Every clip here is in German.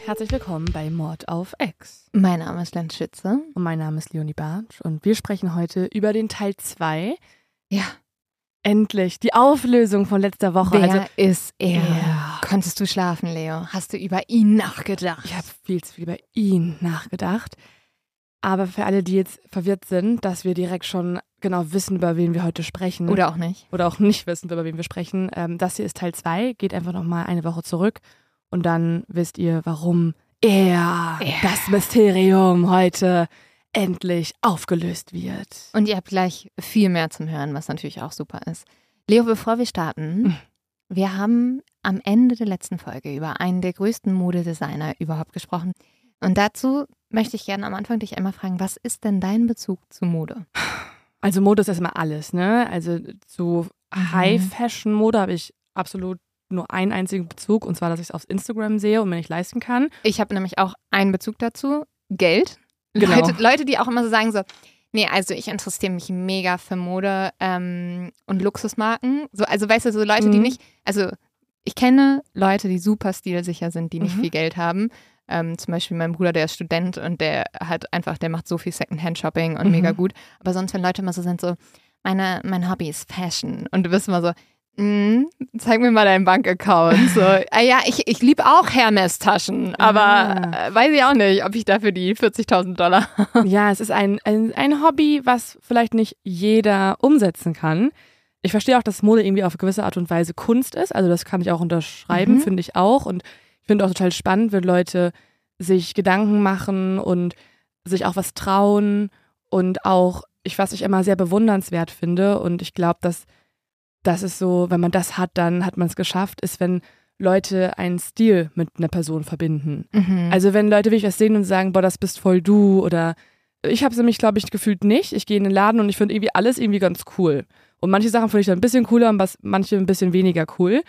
Und herzlich willkommen bei Mord auf Ex. Mein Name ist Lenz Schütze. Und mein Name ist Leonie Bartsch und wir sprechen heute über den Teil 2. Ja, Endlich die Auflösung von letzter Woche. wer Also ist er? Ja. Konntest du schlafen, Leo? Hast du über ihn nachgedacht? ich habe viel zu viel über ihn nachgedacht. Aber für alle, die jetzt verwirrt sind, dass wir direkt schon genau wissen, über wen wir heute sprechen. Oder auch nicht. oder auch nicht wissen, über wen wir sprechen. Ähm, das hier ist Teil 2. Geht einfach nochmal eine Woche zurück und dann wisst ihr, warum er, Er. das Mysterium heute endlich aufgelöst wird. Und ihr habt gleich viel mehr zum Hören, was natürlich auch super ist. Leo, bevor wir starten, Mhm. wir haben am Ende der letzten Folge über einen der größten Modedesigner überhaupt gesprochen. Und dazu möchte ich gerne am Anfang dich einmal fragen, was ist denn dein Bezug zu Mode? Also Mode ist erstmal alles, ne? Also zu Mhm. High-Fashion-Mode habe ich absolut nur einen einzigen Bezug und zwar, dass ich es auf Instagram sehe und mir nicht leisten kann. Ich habe nämlich auch einen Bezug dazu, Geld. Genau. Leute, Leute, die auch immer so sagen so, nee, also ich interessiere mich mega für Mode ähm, und Luxusmarken. So, also weißt du, so Leute, die Mhm. nicht, also ich kenne Leute, die super stilsicher sind, die nicht Mhm. viel Geld haben. Ähm, zum Beispiel mein Bruder, der ist Student und der hat einfach, der macht so viel Secondhand-Shopping und Mhm. mega gut. Aber sonst, wenn Leute immer so sind, so, meine, mein Hobby ist Fashion. Und du bist immer so, mm, zeig mir mal deinen Bankaccount. So, ah ja, ich, ich liebe auch Hermes-Taschen, aber Ah. äh, weiß ich auch nicht, ob ich dafür die 40.000 Dollar. ja, es ist ein, ein, ein Hobby, was vielleicht nicht jeder umsetzen kann. Ich verstehe auch, dass Mode irgendwie auf gewisse Art und Weise Kunst ist. Also das kann ich auch unterschreiben, Mhm. finde ich auch. Und ich finde auch total spannend, wenn Leute sich Gedanken machen und sich auch was trauen und auch, ich was ich immer sehr bewundernswert finde. Und ich glaube, dass das ist so, wenn man das hat, dann hat man es geschafft, ist, wenn Leute einen Stil mit einer Person verbinden. Mhm. Also wenn Leute wirklich was sehen und sagen, boah, das bist voll du oder ich habe es nämlich, glaube ich, gefühlt nicht. Ich gehe in den Laden und ich finde irgendwie alles irgendwie ganz cool. Und manche Sachen finde ich dann ein bisschen cooler und was, manche ein bisschen weniger cool.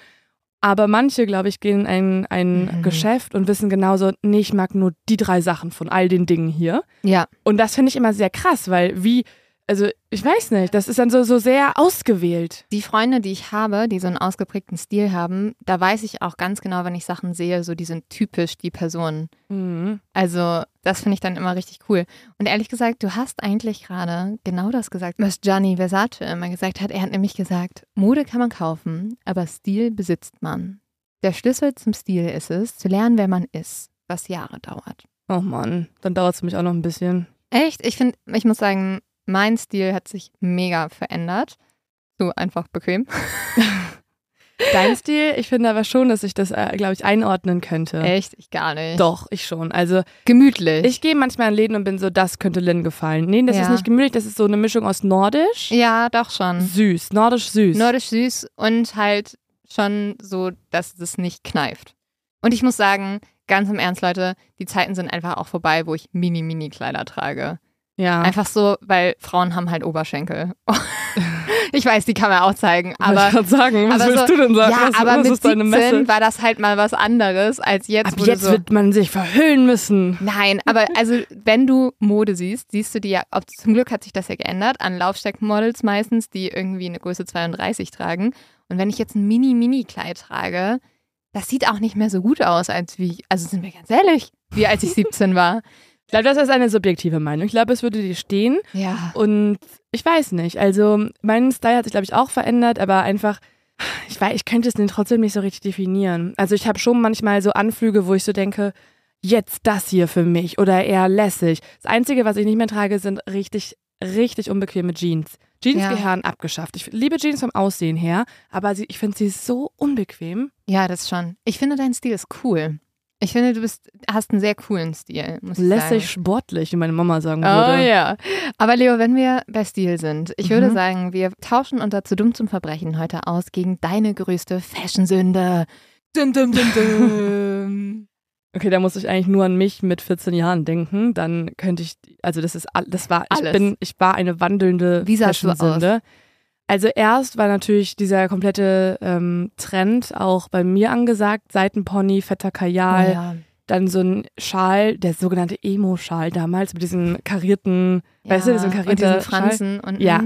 Aber manche, glaube ich, gehen in ein, ein Mhm. Geschäft und wissen genauso, nee, ich mag nur die drei Sachen von all den Dingen hier. ja, Und das finde ich immer sehr krass, weil wie, also ich weiß nicht, das ist dann so, so sehr ausgewählt. die Freunde, die ich habe, die so einen ausgeprägten Stil haben, da weiß ich auch ganz genau, wenn ich Sachen sehe, so die sind typisch die Personen. Mhm. Also das finde ich dann immer richtig cool. Und ehrlich gesagt, du hast eigentlich gerade genau das gesagt, was Gianni Versace immer gesagt hat. Er hat nämlich gesagt, Mode kann man kaufen, aber Stil besitzt man. Der Schlüssel zum Stil ist es, zu lernen, wer man ist, was Jahre dauert. Oh Mann, dann dauert es mich auch noch ein bisschen. Echt? Ich finde, ich muss sagen, mein Stil hat sich mega verändert. So einfach bequem. Dein Stil, ich finde aber schon, dass ich das, äh, glaube ich, einordnen könnte. Echt? Ich gar nicht. Doch, ich schon. Also Gemütlich. ich gehe manchmal in Läden und bin so, das könnte Lynn gefallen. Nee, das Ja. ist nicht gemütlich, das ist so eine Mischung aus nordisch, ja, doch schon. süß, nordisch süß. Nordisch süß und halt schon so, dass es nicht kneift. Und ich muss sagen, ganz im Ernst, Leute, die Zeiten sind einfach auch vorbei, wo ich Mini-Mini-Kleider trage. Ja. Einfach so, weil Frauen haben halt Oberschenkel. ich weiß, die kann man auch zeigen, Wollte ich aber. grad sagen, was aber willst so, du denn sagen? Ja, was, aber was mit ist deine 17 Messe? war das halt mal was anderes als jetzt. Ab wo du jetzt so, wird man sich verhüllen müssen. Nein, aber also wenn du Mode siehst, siehst du die ja, ob, zum Glück hat sich das ja geändert, an Laufsteckmodels meistens, die irgendwie eine Größe 32 tragen. Und wenn ich jetzt ein Mini-Mini-Kleid trage, das sieht auch nicht mehr so gut aus, als wie, also sind wir ganz ehrlich, wie als ich 17 war. Ich glaube, das ist eine subjektive Meinung. Ich glaube, es würde dir stehen. Ja. Und ich weiß nicht. Also, mein Style hat sich, glaube ich, auch verändert, aber einfach, ich weiß, ich könnte es trotzdem nicht so richtig definieren. Also, ich habe schon manchmal so Anflüge, wo ich so denke, jetzt das hier für mich oder eher lässig. Das Einzige, was ich nicht mehr trage, sind richtig, richtig unbequeme Jeans. Jeans Ja. gehören abgeschafft. Ich liebe Jeans vom Aussehen her, aber ich finde sie so unbequem. Ja, das schon. Ich finde, dein Stil ist cool. Ich finde, du bist, hast einen sehr coolen Stil, muss ich Lässig sagen. sportlich, wie meine Mama sagen Oh würde. ja. Aber Leo, wenn wir bei Stil sind, ich würde Mhm. sagen, wir tauschen unser zu dumm zum Verbrechen heute aus gegen deine größte Fashion-Sünde. Dum, dum, dum, dum. Okay, da muss ich eigentlich nur an mich mit 14 Jahren denken. Dann könnte ich, also das ist, das war, ich Alles. bin, ich war eine wandelnde? Fashion-Sünde. Also erst war natürlich dieser komplette ähm, Trend auch bei mir angesagt, Seitenpony, fetter Kajal, Oh ja. dann so ein Schal, der sogenannte Emo-Schal damals mit diesen karierten, weißt du, diesen und karierten Fransen unten. Ja.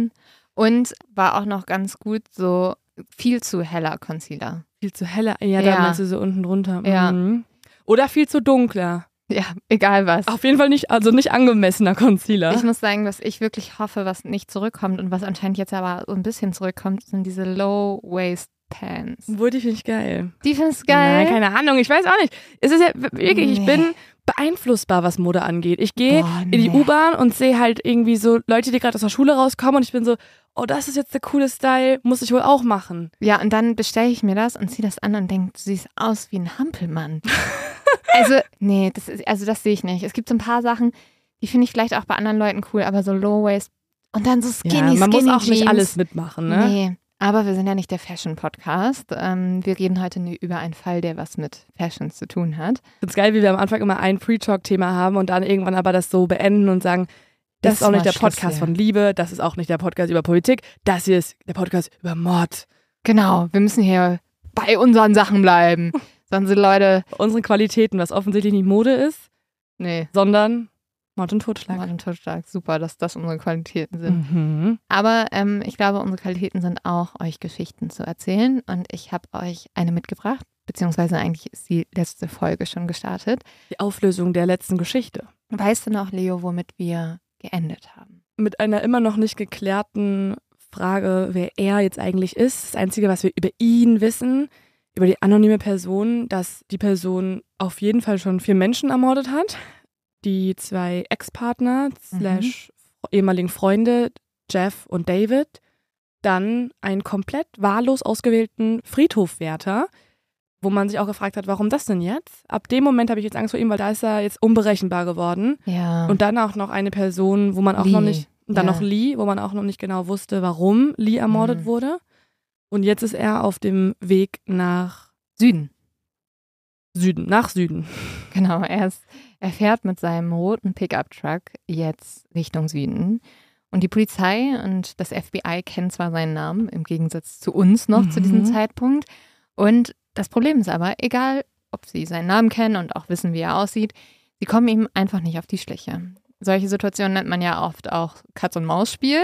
Und war auch noch ganz gut so viel zu heller Concealer. Viel zu heller, ja, Ja. da meinst du so unten drunter. Ja. Mhm. Oder viel zu dunkler. Ja, egal was. Auf jeden Fall nicht, also nicht angemessener Concealer. Ich muss sagen, was ich wirklich hoffe, was nicht zurückkommt und was anscheinend jetzt aber so ein bisschen zurückkommt, sind diese Low-Waist-Pants. Obwohl, die finde ich geil. Die findest du geil? Nein, keine Ahnung, ich weiß auch nicht. Es ist ja wirklich, ich Nee. bin beeinflussbar, was Mode angeht. Ich gehe in die. U-Bahn und sehe halt irgendwie so Leute, die gerade aus der Schule rauskommen und ich bin so, oh, das ist jetzt der coole Style, muss ich wohl auch machen. Ja, und dann bestelle ich mir das und ziehe das an und denke, du siehst aus wie ein Hampelmann. also, nee, das ist, also das sehe ich nicht. Es gibt so ein paar Sachen, die finde ich vielleicht auch bei anderen Leuten cool, aber so Low-Waist und dann so skinny, ja, man skinny muss auch Jeans. nicht alles mitmachen, ne? Nee, aber wir sind ja nicht der Fashion-Podcast. Ähm, wir reden heute nur über einen Fall, der was mit Fashion zu tun hat. Ich find's geil, wie wir am Anfang immer ein Pre-Talk-Thema haben und dann irgendwann aber das so beenden und sagen, das, Das ist auch nicht der Schluss Podcast von Liebe, das ist auch nicht der Podcast über Politik, das hier ist der Podcast über Mord. Genau, wir müssen hier bei unseren Sachen bleiben. Sonst sind Leute, Unsere Qualitäten, was offensichtlich nicht Mode ist, nee, sondern Mord und Totschlag. Mord und Totschlag, super, dass das unsere Qualitäten sind. Mhm. Aber ähm, ich glaube, unsere Qualitäten sind auch, euch Geschichten zu erzählen. Und ich habe euch eine mitgebracht, beziehungsweise eigentlich ist die letzte Folge schon gestartet. Die Auflösung der letzten Geschichte. Weißt du noch, Leo, womit wir geendet haben? Mit einer immer noch nicht geklärten Frage, wer er jetzt eigentlich ist. Das Einzige, was wir über ihn wissen, über die anonyme Person, dass die Person auf jeden Fall schon vier Menschen ermordet hat. Die zwei Ex-Partner slash ehemaligen Freunde, Jeff und David. Dann einen komplett wahllos ausgewählten Friedhofwärter, wo man sich auch gefragt hat, warum das denn jetzt? Ab dem Moment habe ich jetzt Angst vor ihm, weil da ist er jetzt unberechenbar geworden. Ja. Und dann auch noch eine Person, wo man auch Lee, noch nicht, und dann ja. noch Lee, wo man auch noch nicht genau wusste, warum Lee ermordet Mhm. wurde. Und jetzt ist er auf dem Weg nach Süden. Süden, nach Süden. Genau, er, ist, er fährt mit seinem roten Pickup-Truck jetzt Richtung Süden. Und die Polizei und das FBI kennen zwar seinen Namen, im Gegensatz zu uns noch zu diesem Mhm. Zeitpunkt. Und das Problem ist aber, egal ob sie seinen Namen kennen und auch wissen, wie er aussieht, sie kommen ihm einfach nicht auf die Schliche. Solche Situationen nennt man ja oft auch Katz-und-Maus-Spiel.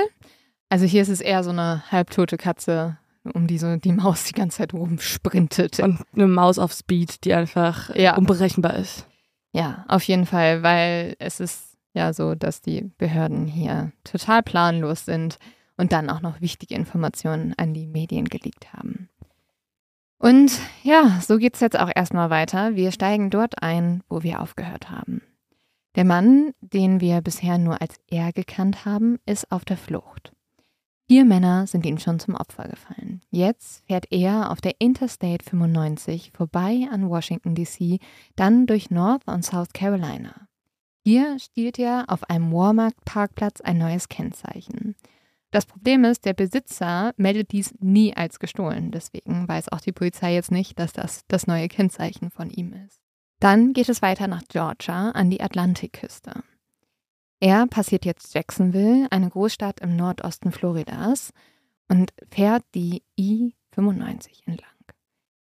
Also hier ist es eher so eine halbtote Katze, um die so die Maus die ganze Zeit rumsprintet. Und eine Maus auf Speed, die einfach Ja. unberechenbar ist. Ja, auf jeden Fall, weil es ist ja so, dass die Behörden hier total planlos sind und dann auch noch wichtige Informationen an die Medien geleakt haben. Und ja, so geht's jetzt auch erstmal weiter. Wir steigen dort ein, wo wir aufgehört haben. Der Mann, den wir bisher nur als er gekannt haben, ist auf der Flucht. Vier Männer sind ihm schon zum Opfer gefallen. Jetzt fährt er auf der Interstate 95 vorbei an Washington, D.C., dann durch North und South Carolina. Hier stiehlt er auf einem Walmart-Parkplatz ein neues Kennzeichen. Das Problem ist, der Besitzer meldet dies nie als gestohlen. Deswegen weiß auch die Polizei jetzt nicht, dass das das neue Kennzeichen von ihm ist. Dann geht es weiter nach Georgia an die Atlantikküste. Er passiert jetzt Jacksonville, eine Großstadt im Nordosten Floridas, und fährt die I-95 entlang.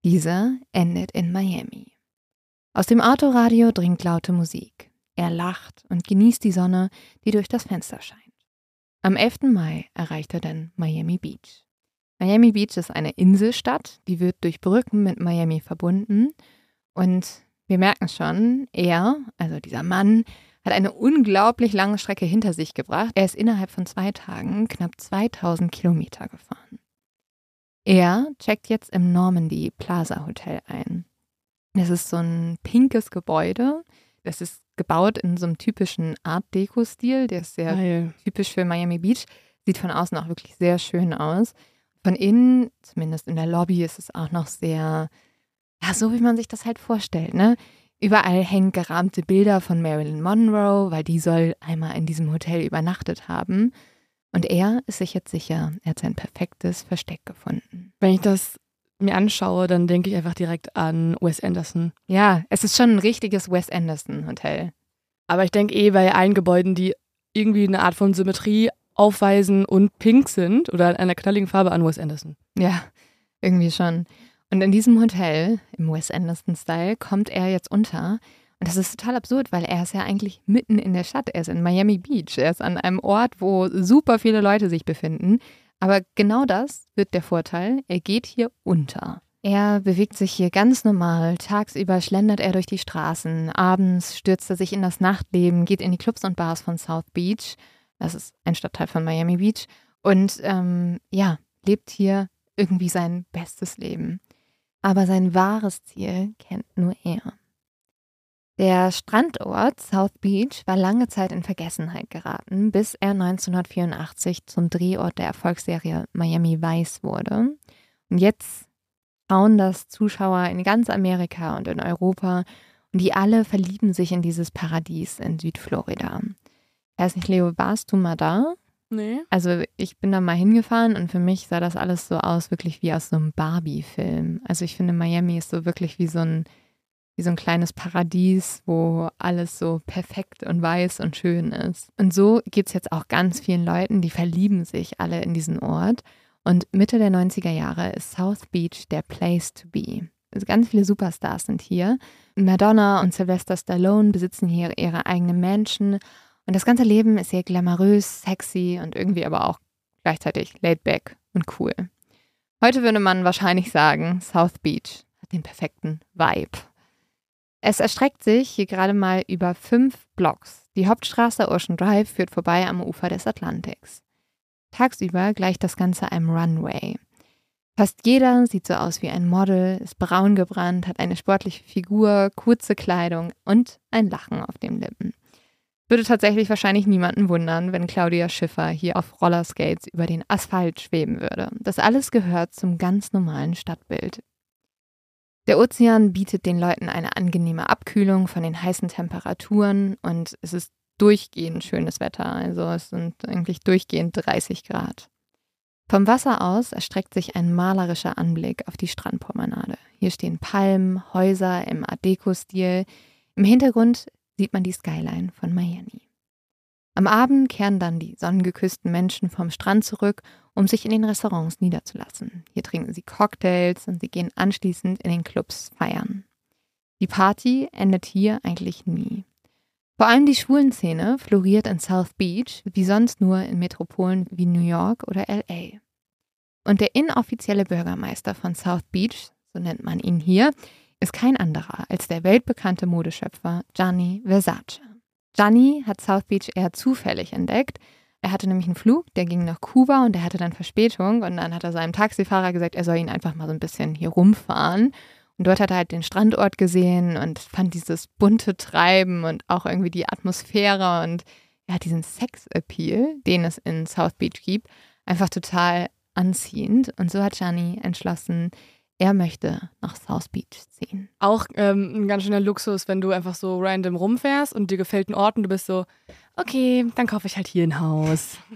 Diese endet in Miami. Aus dem Autoradio dringt laute Musik. Er lacht und genießt die Sonne, die durch das Fenster scheint. Am 11. Mai erreicht er dann Miami Beach. Miami Beach ist eine Inselstadt, die wird durch Brücken mit Miami verbunden. Und wir merken schon, er, also dieser Mann, hat eine unglaublich lange Strecke hinter sich gebracht. Er ist innerhalb von zwei Tagen knapp 2000 Kilometer gefahren. Er checkt jetzt im Normandy Plaza Hotel ein. Das ist so ein pinkes Gebäude. Das ist gebaut in so einem typischen Art Deco-Stil. Der ist sehr Geil. typisch für Miami Beach. Sieht von außen auch wirklich sehr schön aus. Von innen, zumindest in der Lobby, ist es auch noch sehr, ja, so wie man sich das halt vorstellt, ne? Überall hängen gerahmte Bilder von Marilyn Monroe, weil die soll einmal in diesem Hotel übernachtet haben. Und er ist sich jetzt sicher, er hat sein perfektes Versteck gefunden. Wenn ich das mir anschaue, dann denke ich einfach direkt an Wes Anderson. Ja, es ist schon ein richtiges Wes Anderson Hotel. Aber ich denke eh bei allen Gebäuden, die irgendwie eine Art von Symmetrie aufweisen und pink sind oder einer knalligen Farbe an Wes Anderson. Ja, irgendwie schon. Und in diesem Hotel, im Wes Anderson-Style, kommt er jetzt unter. Und das ist total absurd, weil er ist ja eigentlich mitten in der Stadt. Er ist in Miami Beach. Er ist an einem Ort, wo super viele Leute sich befinden. Aber genau das wird der Vorteil. Er geht hier unter. Er bewegt sich hier ganz normal. Tagsüber schlendert er durch die Straßen. Abends stürzt er sich in das Nachtleben, geht in die Clubs und Bars von South Beach. Das ist ein Stadtteil von Miami Beach. Und ähm, ja, lebt hier irgendwie sein bestes Leben aber sein wahres Ziel kennt nur er. Der Strandort South Beach war lange Zeit in Vergessenheit geraten, bis er 1984 zum Drehort der Erfolgsserie Miami Vice wurde. Und jetzt schauen das Zuschauer in ganz Amerika und in Europa und die alle verlieben sich in dieses Paradies in Südflorida. Ich weiß nicht, Leo, warst du mal da? Nee. Also ich bin da mal hingefahren und für mich sah das alles so aus, wirklich wie aus so einem Barbie-Film. Also ich finde, Miami ist so wirklich wie so ein, wie so ein kleines Paradies, wo alles so perfekt und weiß und schön ist. Und so geht es jetzt auch ganz vielen Leuten, die verlieben sich alle in diesen Ort. Und Mitte der 90er Jahre ist South Beach der Place to be. Also ganz viele Superstars sind hier. Madonna und Sylvester Stallone besitzen hier ihre eigene Mansion und das ganze Leben ist hier glamourös, sexy und irgendwie aber auch gleichzeitig laid back und cool. Heute würde man wahrscheinlich sagen, South Beach hat den perfekten Vibe. Es erstreckt sich hier gerade mal über fünf Blocks. Die Hauptstraße Ocean Drive führt vorbei am Ufer des Atlantiks. Tagsüber gleicht das Ganze einem Runway. Fast jeder sieht so aus wie ein Model, ist braun gebrannt, hat eine sportliche Figur, kurze Kleidung und ein Lachen auf den Lippen. Würde tatsächlich wahrscheinlich niemanden wundern, wenn Claudia Schiffer hier auf Rollerskates über den Asphalt schweben würde. Das alles gehört zum ganz normalen Stadtbild. Der Ozean bietet den Leuten eine angenehme Abkühlung von den heißen Temperaturen und es ist durchgehend schönes Wetter. Also es sind eigentlich durchgehend 30 Grad. Vom Wasser aus erstreckt sich ein malerischer Anblick auf die Strandpromenade. Hier stehen Palmen, Häuser im Art Deco-Stil. Im Hintergrund sieht man die Skyline von Miami. Am Abend kehren dann die sonnengeküssten Menschen vom Strand zurück, um sich in den Restaurants niederzulassen. Hier trinken sie Cocktails und sie gehen anschließend in den Clubs feiern. Die Party endet hier eigentlich nie. Vor allem die Schwulenszene floriert in South Beach, wie sonst nur in Metropolen wie New York oder LA. Und der inoffizielle Bürgermeister von South Beach, so nennt man ihn hier, ist kein anderer als der weltbekannte Modeschöpfer Gianni Versace. Gianni hat South Beach eher zufällig entdeckt. Er hatte nämlich einen Flug, der ging nach Kuba und er hatte dann Verspätung und dann hat er seinem Taxifahrer gesagt, er soll ihn einfach mal so ein bisschen hier rumfahren. Und dort hat er halt den Standort gesehen und fand dieses bunte Treiben und auch irgendwie die Atmosphäre und hat diesen Sex-Appeal, den es in South Beach gibt, einfach total anziehend. Und so hat Gianni entschlossen, er möchte nach South Beach ziehen. Auch ähm, ein ganz schöner Luxus, wenn du einfach so random rumfährst und dir gefällt ein Ort und du bist so, okay, dann kaufe ich halt hier ein Haus.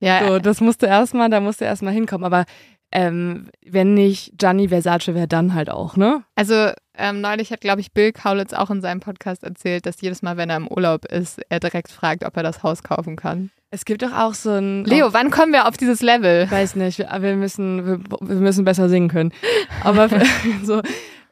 Ja, so, das musst du erstmal, da musst du erstmal hinkommen. Aber ähm, wenn nicht Gianni Versace, wäre dann halt auch, ne? Also ähm, neulich hat, glaube ich, Bill Kaulitz auch in seinem Podcast erzählt, dass jedes Mal, wenn er im Urlaub ist, er direkt fragt, ob er das Haus kaufen kann. Es gibt doch auch so ein. Leo, wann kommen wir auf dieses Level? Weiß nicht, wir müssen, wir, wir müssen besser singen können. Aber so,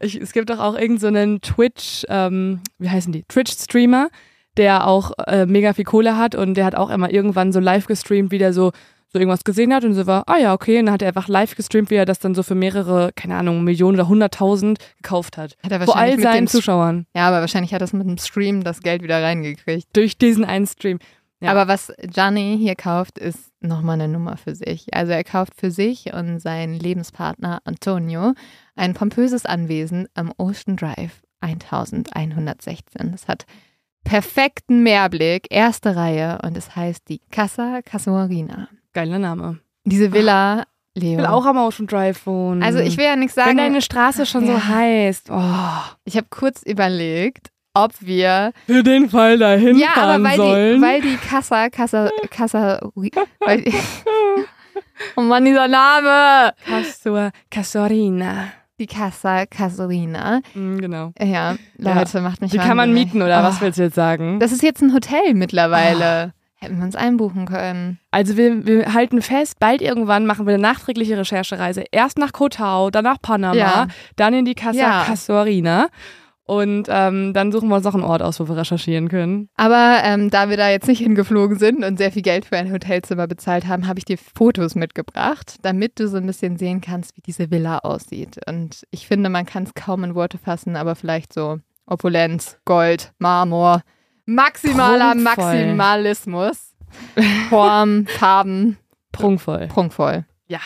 ich, es gibt doch auch irgendeinen so Twitch, ähm, wie heißen die? Twitch-Streamer, der auch äh, mega viel Kohle hat und der hat auch immer irgendwann so live gestreamt, wie der so so irgendwas gesehen hat und so war, ah ja, okay. Und dann hat er einfach live gestreamt, wie er das dann so für mehrere, keine Ahnung, Millionen oder hunderttausend gekauft hat. Hat er Vor all seinen Zuschauern. Ja, aber wahrscheinlich hat er es mit dem Stream das Geld wieder reingekriegt. Durch diesen einen Stream. Ja. Aber was Gianni hier kauft, ist nochmal eine Nummer für sich. Also er kauft für sich und seinen Lebenspartner Antonio ein pompöses Anwesen am Ocean Drive 1116. Das hat perfekten Meerblick, erste Reihe und es heißt die Casa Casuarina. Geiler Name. Diese Villa, Leo. Ich will auch am Ocean Drive wohnen. also ich will ja nichts sagen. Wenn deine Straße schon so Ja. heißt. Oh. ich habe kurz überlegt, ob wir Für den Fall dahin Ja, aber fahren weil sollen. die, weil die Casa, Casa, Casa, weil die, oh Mann, dieser Name! Castor, Casorina. Die Casa Casorina. Mhm, genau. Ja, Leute, macht mich Die kann man mieten, oder Oh, was willst du jetzt sagen? Das ist jetzt ein Hotel mittlerweile. Hätten wir uns einbuchen können. Also wir, wir halten fest, bald irgendwann machen wir eine nachträgliche Recherchereise. Erst nach Kotau, dann nach Panama, Ja. dann in die Casa Ja. Casuarina. Und ähm, dann suchen wir uns noch einen Ort aus, wo wir recherchieren können. Aber ähm, da wir da jetzt nicht hingeflogen sind und sehr viel Geld für ein Hotelzimmer bezahlt haben, habe ich dir Fotos mitgebracht, damit du so ein bisschen sehen kannst, wie diese Villa aussieht. Und ich finde, man kann es kaum in Worte fassen, aber vielleicht so Opulenz, Gold, Marmor, maximaler Prunkvoll. Maximalismus, Form, Farben, Prunkvoll. prunkvoll. Ja.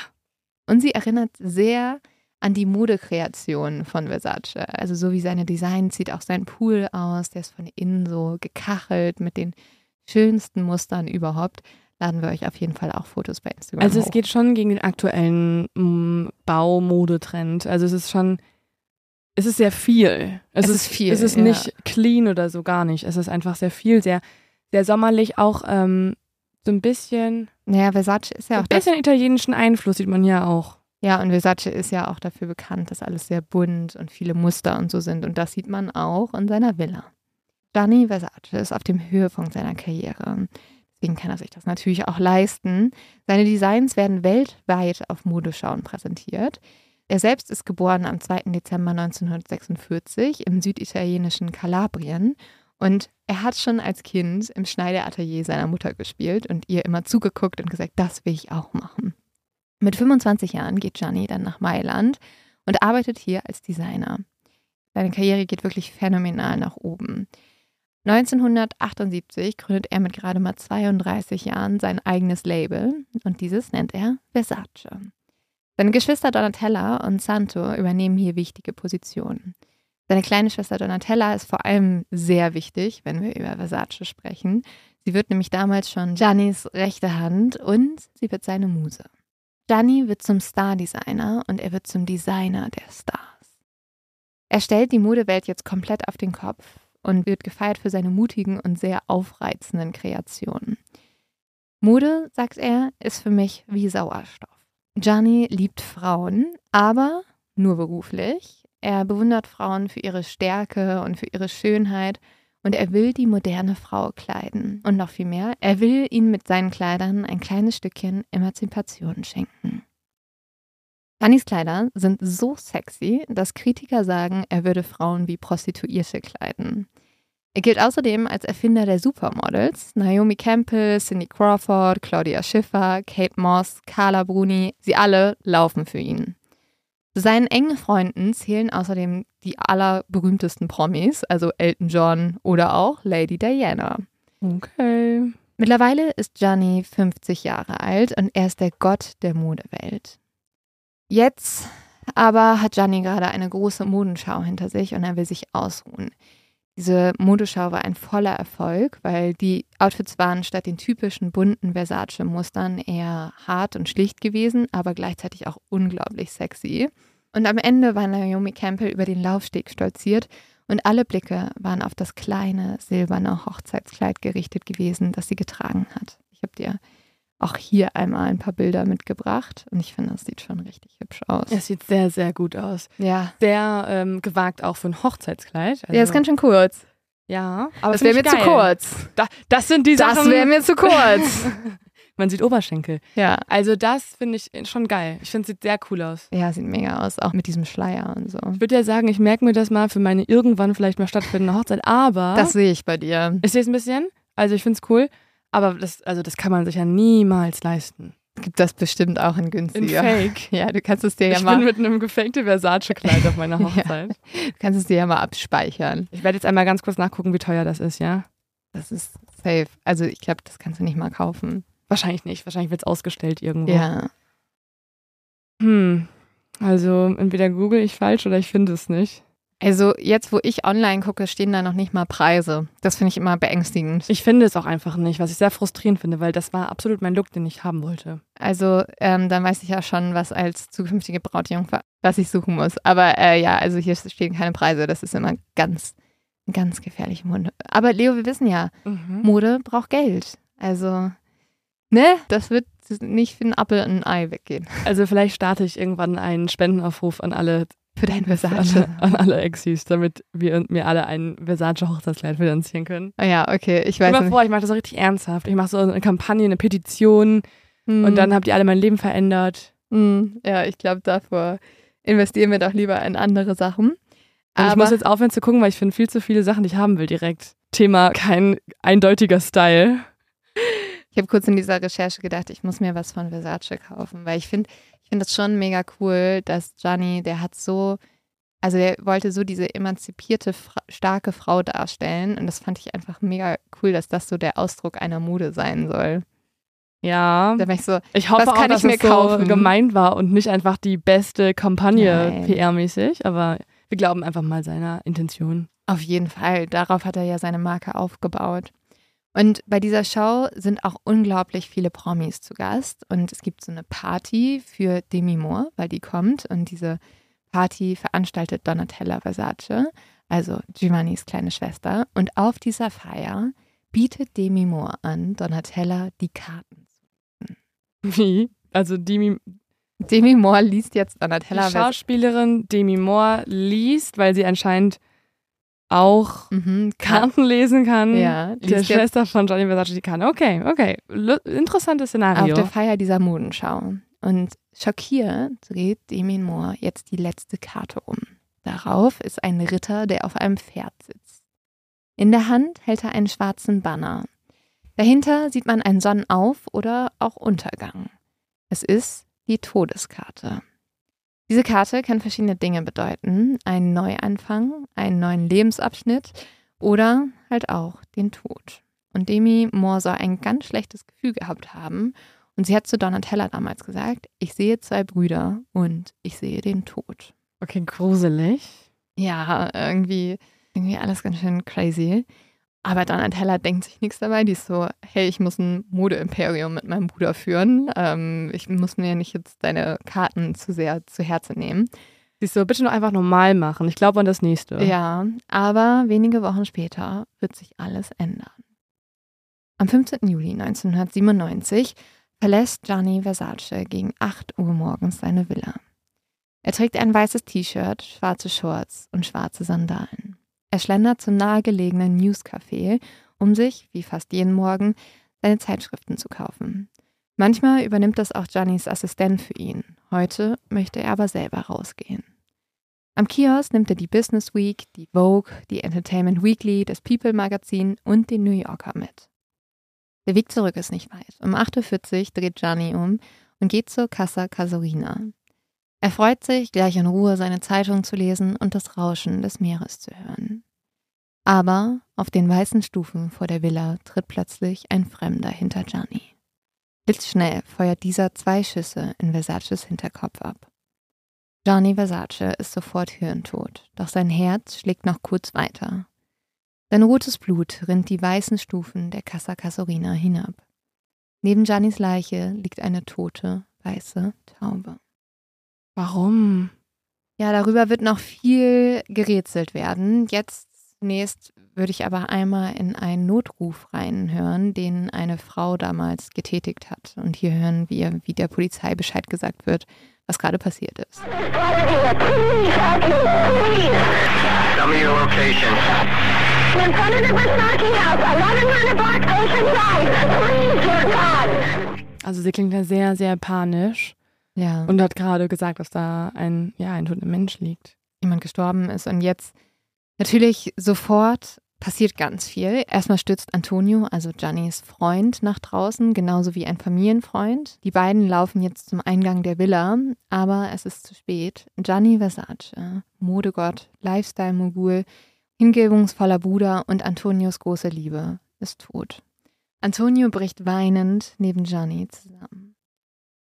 Und sie erinnert sehr an die Modekreation von Versace. Also so wie seine Designs sieht auch sein Pool aus. Der ist von innen so gekachelt mit den schönsten Mustern überhaupt. Laden wir euch auf jeden Fall auch Fotos bei Instagram Also es hoch. geht schon gegen den aktuellen mm, Baumodetrend. Also es ist schon, es ist sehr viel. Es ist viel, Es ist ja. nicht clean oder so, gar nicht. Es ist einfach sehr viel, sehr, sehr sommerlich, auch ähm, so ein bisschen, Naja, Versace ist ja auch ein bisschen italienischen Einfluss sieht man hier auch. Ja, und Versace ist ja auch dafür bekannt, dass alles sehr bunt und viele Muster und so sind. Und das sieht man auch in seiner Villa. Gianni Versace ist auf dem Höhepunkt seiner Karriere. Deswegen kann er sich das natürlich auch leisten. Seine Designs werden weltweit auf Modeschauen präsentiert. Er selbst ist geboren am 2. Dezember 1946 im süditalienischen Kalabrien. Und er hat schon als Kind im Schneideratelier seiner Mutter gespielt und ihr immer zugeguckt und gesagt, das will ich auch machen. Mit 25 Jahren geht Gianni dann nach Mailand und arbeitet hier als Designer. Seine Karriere geht wirklich phänomenal nach oben. 1978 gründet er mit gerade mal 32 Jahren sein eigenes Label und dieses nennt er Versace. Seine Geschwister Donatella und Santo übernehmen hier wichtige Positionen. Seine kleine Schwester Donatella ist vor allem sehr wichtig, wenn wir über Versace sprechen. Sie wird nämlich damals schon Giannis rechte Hand und sie wird seine Muse. Gianni wird zum Star-Designer und er wird zum Designer der Stars. Er stellt die Modewelt jetzt komplett auf den Kopf und wird gefeiert für seine mutigen und sehr aufreizenden Kreationen. Mode, sagt er, ist für mich wie Sauerstoff. Gianni liebt Frauen, aber nur beruflich. Er bewundert Frauen für ihre Stärke und für ihre Schönheit und er will die moderne Frau kleiden. Und noch viel mehr, er will ihnen mit seinen Kleidern ein kleines Stückchen Emanzipation schenken. Giannis Kleider sind so sexy, dass Kritiker sagen, er würde Frauen wie Prostituierte kleiden. Er gilt außerdem als Erfinder der Supermodels. Naomi Campbell, Cindy Crawford, Claudia Schiffer, Kate Moss, Carla Bruni, sie alle laufen für ihn. Zu seinen engen Freunden zählen außerdem die allerberühmtesten Promis, also Elton John oder auch Lady Diana. Okay. Mittlerweile ist Gianni 50 Jahre alt und er ist der Gott der Modewelt. Jetzt aber hat Gianni gerade eine große Modenschau hinter sich und er will sich ausruhen. Diese Modeschau war ein voller Erfolg, weil die Outfits waren statt den typischen bunten Versace-Mustern eher hart und schlicht gewesen, aber gleichzeitig auch unglaublich sexy. Und am Ende war Naomi Campbell über den Laufsteg stolziert und alle Blicke waren auf das kleine silberne Hochzeitskleid gerichtet gewesen, das sie getragen hat. Ich habe dir auch hier einmal ein paar Bilder mitgebracht und ich finde, das sieht schon richtig hübsch aus. Es sieht sehr, sehr gut aus. Ja. Sehr ähm, gewagt auch für ein Hochzeitskleid. Also, ja, ist ganz schön kurz. Ja, aber Das wäre mir zu geil. kurz. Da, das sind die Das Sachen. wäre mir zu kurz. Man sieht Oberschenkel. ja. Also das finde ich schon geil. Ich finde, es sieht sehr cool aus. Ja, sieht mega aus, auch mit diesem Schleier und so. Ich würde ja sagen, ich merke mir das mal für meine irgendwann vielleicht mal stattfindende Hochzeit, aber Das sehe ich bei dir. ich sehe es ein bisschen. Also ich finde es cool, aber das, also das kann man sich ja niemals leisten. Gibt das bestimmt auch in günstiger. In Fake. Ja, du kannst es dir ja ich mal. bin mit einem gefakten Versace-Kleid auf meiner Ja. Hochzeit. Du kannst es dir ja mal abspeichern. Ich werde jetzt einmal ganz kurz nachgucken, wie teuer das ist, ja? Das ist safe. Also ich glaube, das kannst du nicht mal kaufen. Wahrscheinlich nicht. Wahrscheinlich wird es ausgestellt irgendwo. Ja. Hm. Also entweder google ich falsch oder ich finde es nicht. Also jetzt, wo ich online gucke, stehen da noch nicht mal Preise. Das finde ich immer beängstigend. Ich finde es auch einfach nicht, was ich sehr frustrierend finde, weil das war absolut mein Look, den ich haben wollte. Also ähm, dann weiß ich ja schon, was als zukünftige Brautjungfer, was ich suchen muss. Aber äh, ja, also hier stehen keine Preise. Das ist immer ganz, ganz gefährlich. Mode. Aber Leo, wir wissen ja, Mhm. Mode braucht Geld. Also, ne, das wird nicht für einen Apfel und ein Ei weggehen. Also vielleicht starte ich irgendwann einen Spendenaufruf an alle, Für dein an Versace. alle, an alle Exis, damit wir mir alle ein Versace-Hochzeitskleid finanzieren können. Oh ja, okay, ich Stell weiß dir mal vor, ich mache das so richtig ernsthaft. Ich mache so eine Kampagne, eine Petition Hm, und dann habt ihr alle mein Leben verändert. hm, ja, ich glaube, davor investieren wir doch lieber in andere Sachen. Und ich Aber muss jetzt aufhören zu gucken, weil ich finde viel zu viele Sachen, die ich haben will direkt. Thema kein eindeutiger Style. ich habe kurz in dieser Recherche gedacht, ich muss mir was von Versace kaufen, weil ich finde, finde das schon mega cool, dass Gianni, der hat so, also der wollte so diese emanzipierte, fra starke Frau darstellen und das fand ich einfach mega cool, dass das so der Ausdruck einer Mode sein soll. Ja. Da war ich so, Ich hoffe Was auch, kann dass ich mir es so kaufen? gemeint war und nicht einfach die beste Kampagne. PR-mäßig. Aber wir glauben einfach mal seiner Intention. Auf jeden Fall. Darauf hat er ja seine Marke aufgebaut. Und bei dieser Show sind auch unglaublich viele Promis zu Gast. Und es gibt so eine Party für Demi Moore, weil die kommt. Und diese Party veranstaltet Donatella Versace, also Giovannis kleine Schwester. Und auf dieser Feier bietet Demi Moore an, Donatella die Karten. Wie? Also Demi, Demi Moore liest jetzt die Donatella Versace. Schauspielerin Demi Moore liest, weil sie anscheinend auch Mhm, Karten lesen kann. Ja, Der Schwester von Johnny Versace die Karten. Okay, okay. Interessantes auf Szenario. der Feier dieser Modenschau. Und schockiert dreht Demi Moore jetzt die letzte Karte um. Darauf ist ein Ritter, der auf einem Pferd sitzt. In der Hand hält er einen schwarzen Banner. Dahinter sieht man einen Sonnenauf- oder auch Untergang. Es ist die Todeskarte. Diese Karte kann verschiedene Dinge bedeuten. Einen Neuanfang, einen neuen Lebensabschnitt oder halt auch den Tod. Und Demi Moore soll ein ganz schlechtes Gefühl gehabt haben. Und sie hat zu Donatella damals gesagt, ich sehe zwei Brüder und ich sehe den Tod. okay, gruselig. Ja, irgendwie, irgendwie alles ganz schön crazy. Aber Donatella denkt sich nichts dabei. Die ist so, hey, ich muss ein Modeimperium mit meinem Bruder führen. Ähm, ich muss mir nicht jetzt deine Karten zu sehr zu Herzen nehmen. Siehst du, bitte nur einfach normal machen. Ich glaube an das nächste. Ja, aber wenige Wochen später wird sich alles ändern. Am 15. Juli 1997 verlässt Gianni Versace gegen 8 Uhr morgens seine Villa. Er trägt ein weißes T-Shirt, schwarze Shorts und schwarze Sandalen. Er schlendert zum nahegelegenen Newscafé, um sich, wie fast jeden Morgen, seine Zeitschriften zu kaufen. Manchmal übernimmt das auch Giannis Assistent für ihn. Heute möchte er aber selber rausgehen. Am Kiosk nimmt er die Business Week, die Vogue, die Entertainment Weekly, das People Magazin und den New Yorker mit. Der Weg zurück ist nicht weit. Um 8.40 Uhr dreht Gianni um und geht zur Casa Casorina. Er freut sich, gleich in Ruhe seine Zeitung zu lesen und das Rauschen des Meeres zu hören. Aber auf den weißen Stufen vor der Villa tritt plötzlich ein Fremder hinter Gianni. Blitzschnell feuert dieser zwei Schüsse in Versaces Hinterkopf ab. Gianni Versace ist sofort hirntot, doch sein Herz schlägt noch kurz weiter. Sein rotes Blut rinnt die weißen Stufen der Casa Casorina hinab. Neben Giannis Leiche liegt eine tote, weiße Taube. Warum? Ja, darüber wird noch viel gerätselt werden. Jetzt zunächst würde ich aber einmal in einen Notruf reinhören, den eine Frau damals getätigt hat. Und hier hören wir, wie der Polizei Bescheid gesagt wird, was gerade passiert ist. Tell me your location. In front of the Versace house, 1100 block Ocean Drive. Please, dear God. Also sie klingt ja sehr, sehr panisch Ja. und hat gerade gesagt, dass da ein, ja, ein toter Mensch liegt. jemand gestorben ist und jetzt natürlich sofort passiert ganz viel. Erstmal stürzt Antonio, also Giannis Freund, nach draußen, genauso wie ein Familienfreund. Die beiden laufen jetzt zum Eingang der Villa, aber es ist zu spät. Gianni Versace, Modegott, Lifestyle-Mogul, hingebungsvoller Bruder und Antonios große Liebe, ist tot. Antonio bricht weinend neben Gianni zusammen.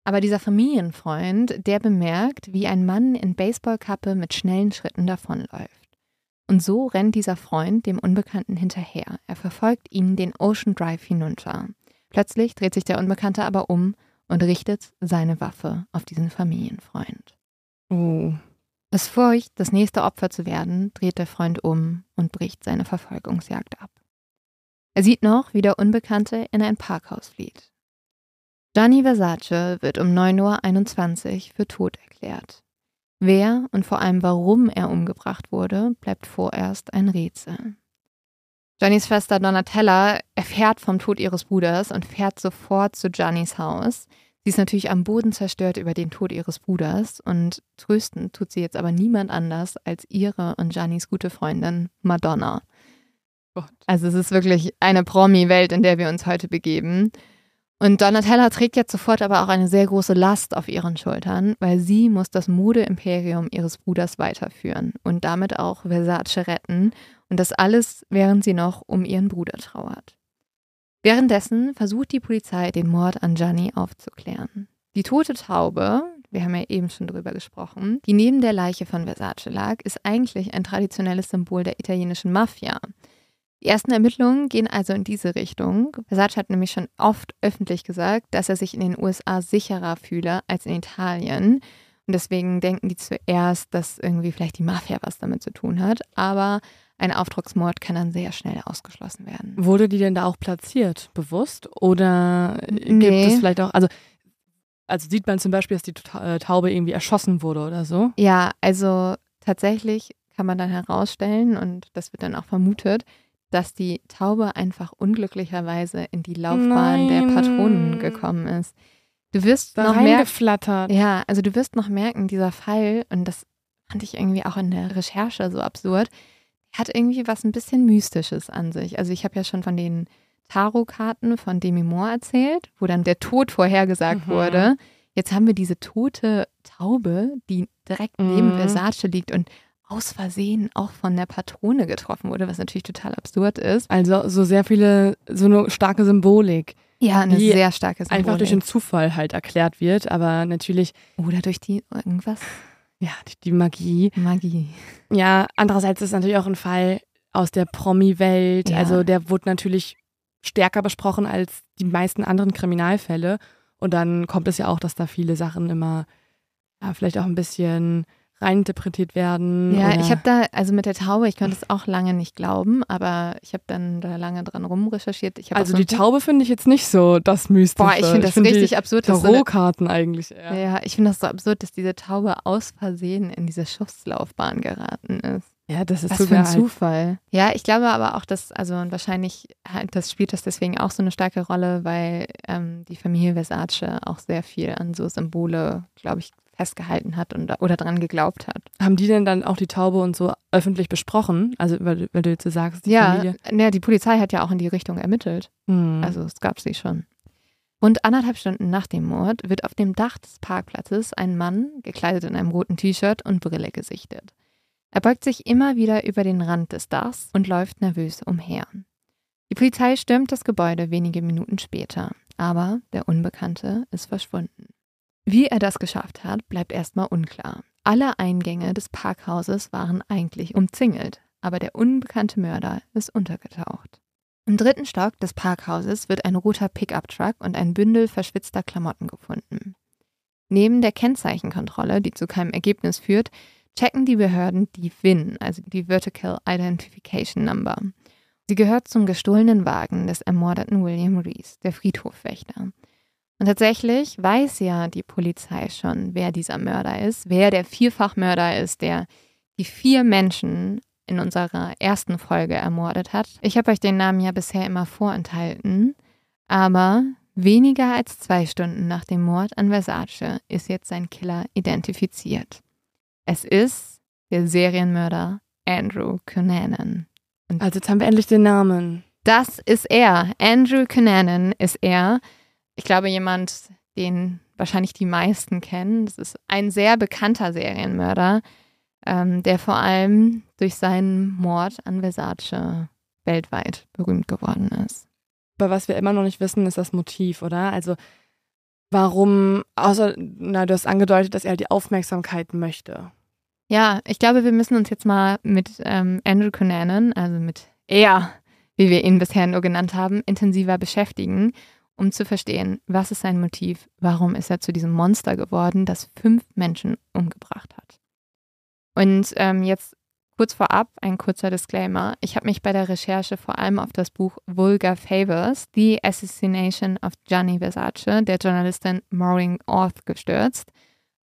Aber dieser Familienfreund, der bemerkt, wie ein Mann in Baseballkappe mit schnellen Schritten davonläuft. Und so rennt dieser Freund dem Unbekannten hinterher. Er verfolgt ihn den Ocean Drive hinunter. Plötzlich dreht sich der Unbekannte aber um und richtet seine Waffe auf diesen Familienfreund. Oh. Aus Furcht, das nächste Opfer zu werden, dreht der Freund um und bricht seine Verfolgungsjagd ab. Er sieht noch, wie der Unbekannte in ein Parkhaus flieht. Gianni Versace wird um 9.21 Uhr für tot erklärt. Wer und vor allem warum er umgebracht wurde, bleibt vorerst ein Rätsel. Giannis Schwester Donatella erfährt vom Tod ihres Bruders und fährt sofort zu Giannis Haus. Sie ist natürlich am Boden zerstört über den Tod ihres Bruders und trösten tut sie jetzt aber niemand anders als ihre und Giannis gute Freundin Madonna. Gott. Also es ist wirklich eine Promi-Welt, in der wir uns heute begeben. Und Donatella trägt jetzt sofort aber auch eine sehr große Last auf ihren Schultern, weil sie muss das Modeimperium ihres Bruders weiterführen und damit auch Versace retten. Und das alles, während sie noch um ihren Bruder trauert. Währenddessen versucht die Polizei, den Mord an Gianni aufzuklären. Die tote Taube, wir haben ja eben schon drüber gesprochen, die neben der Leiche von Versace lag, ist eigentlich ein traditionelles Symbol der italienischen Mafia. Die ersten Ermittlungen gehen also in diese Richtung. Versace hat nämlich schon oft öffentlich gesagt, dass er sich in den USA sicherer fühle als in Italien. Und deswegen denken die zuerst, dass irgendwie vielleicht die Mafia was damit zu tun hat. Aber ein Auftragsmord kann dann sehr schnell ausgeschlossen werden. Wurde die denn da auch platziert, bewusst? Oder gibt Nee. es vielleicht auch, also, also sieht man zum Beispiel, dass die äh, Taube irgendwie erschossen wurde oder so? Ja, also tatsächlich kann man dann herausstellen, und das wird dann auch vermutet, dass die Taube einfach unglücklicherweise in die Laufbahn der Nein. Patronen gekommen ist. Du wirst Da noch merken, ja, also du wirst noch merken, dieser Fall, und das fand ich irgendwie auch in der Recherche so absurd, hat irgendwie was ein bisschen Mystisches an sich. Also ich habe ja schon von den Tarotkarten von Demi Moore erzählt, wo dann der Tod vorhergesagt Mhm. wurde. Jetzt haben wir diese tote Taube, die direkt neben Mhm. Versace liegt und aus Versehen auch von der Patrone getroffen wurde, was natürlich total absurd ist. Also so sehr viele, so eine starke Symbolik, Ja, eine sehr starke Symbolik. einfach durch den Zufall halt erklärt wird, aber natürlich, Oder durch die irgendwas ja, die, die Magie. Magie. Ja, andererseits ist es natürlich auch ein Fall aus der Promi-Welt. Ja. Also der wurde natürlich stärker besprochen als die meisten anderen Kriminalfälle. Und dann kommt es ja auch, dass da viele Sachen immer ja, vielleicht auch ein bisschen reininterpretiert werden. Ja, oder ich habe da, also mit der Taube, ich konnte es auch lange nicht glauben, aber ich habe dann da lange dran rumrecherchiert. Ich also so die Taube finde ich jetzt nicht so das Mystische. Boah, ich finde das richtig die absurd. Dass so Tarotkarten eigentlich eher. ja, ich finde das so absurd, dass diese Taube aus Versehen in diese Schusslaufbahn geraten ist. Ja, das ist Was für sogar ein halt- Zufall. Ja, ich glaube aber auch, dass, also und wahrscheinlich halt, das spielt das deswegen auch so eine starke Rolle, weil ähm, die Familie Versace auch sehr viel an so Symbole, glaube ich, festgehalten hat und, oder dran geglaubt hat. Haben die denn dann auch die Taube und so öffentlich besprochen? Also, weil, du- weil du jetzt so sagst, die Ja, Familie. ja, die Polizei hat ja auch in die Richtung ermittelt. Hm. Also es gab sie schon. Rund anderthalb Stunden nach dem Mord wird auf dem Dach des Parkplatzes ein Mann, gekleidet in einem roten T-Shirt und Brille, gesichtet. Er beugt sich immer wieder über den Rand des Dachs und läuft nervös umher. Die Polizei stürmt das Gebäude wenige Minuten später, aber der Unbekannte ist verschwunden. Wie er das geschafft hat, bleibt erstmal unklar. Alle Eingänge des Parkhauses waren eigentlich umzingelt, aber der unbekannte Mörder ist untergetaucht. Im dritten Stock des Parkhauses wird ein roter Pickup-Truck und ein Bündel verschwitzter Klamotten gefunden. Neben der Kennzeichenkontrolle, die zu keinem Ergebnis führt, checken die Behörden die VIN, also die Vertical Identification Number. Sie gehört zum gestohlenen Wagen des ermordeten William Reese, der Friedhofwächter. Und tatsächlich weiß ja die Polizei schon, wer dieser Mörder ist, wer der Vierfachmörder ist, der die vier Menschen in unserer ersten Folge ermordet hat. Ich habe euch den Namen ja bisher immer vorenthalten, aber weniger als zwei Stunden nach dem Mord an Versace ist jetzt sein Killer identifiziert. Es ist der Serienmörder Andrew Cunanan. Also jetzt haben wir endlich den Namen. Das ist er. Andrew Cunanan ist er. Ich glaube, jemand, den wahrscheinlich die meisten kennen. Das ist ein sehr bekannter Serienmörder, ähm, der vor allem durch seinen Mord an Versace weltweit berühmt geworden ist. Aber was wir immer noch nicht wissen, ist das Motiv, oder? Also warum, außer, na, du hast angedeutet, dass er die Aufmerksamkeit möchte. Ja, ich glaube, wir müssen uns jetzt mal mit ähm, Andrew Cunanan, also mit er, wie wir ihn bisher nur genannt haben, intensiver beschäftigen, um zu verstehen, was ist sein Motiv, warum ist er zu diesem Monster geworden, das fünf Menschen umgebracht hat. Und ähm, jetzt kurz vorab ein kurzer Disclaimer. Ich habe mich bei der Recherche vor allem auf das Buch Vulgar Favors, The Assassination of Gianni Versace, der Journalistin Maureen Orth, gestürzt.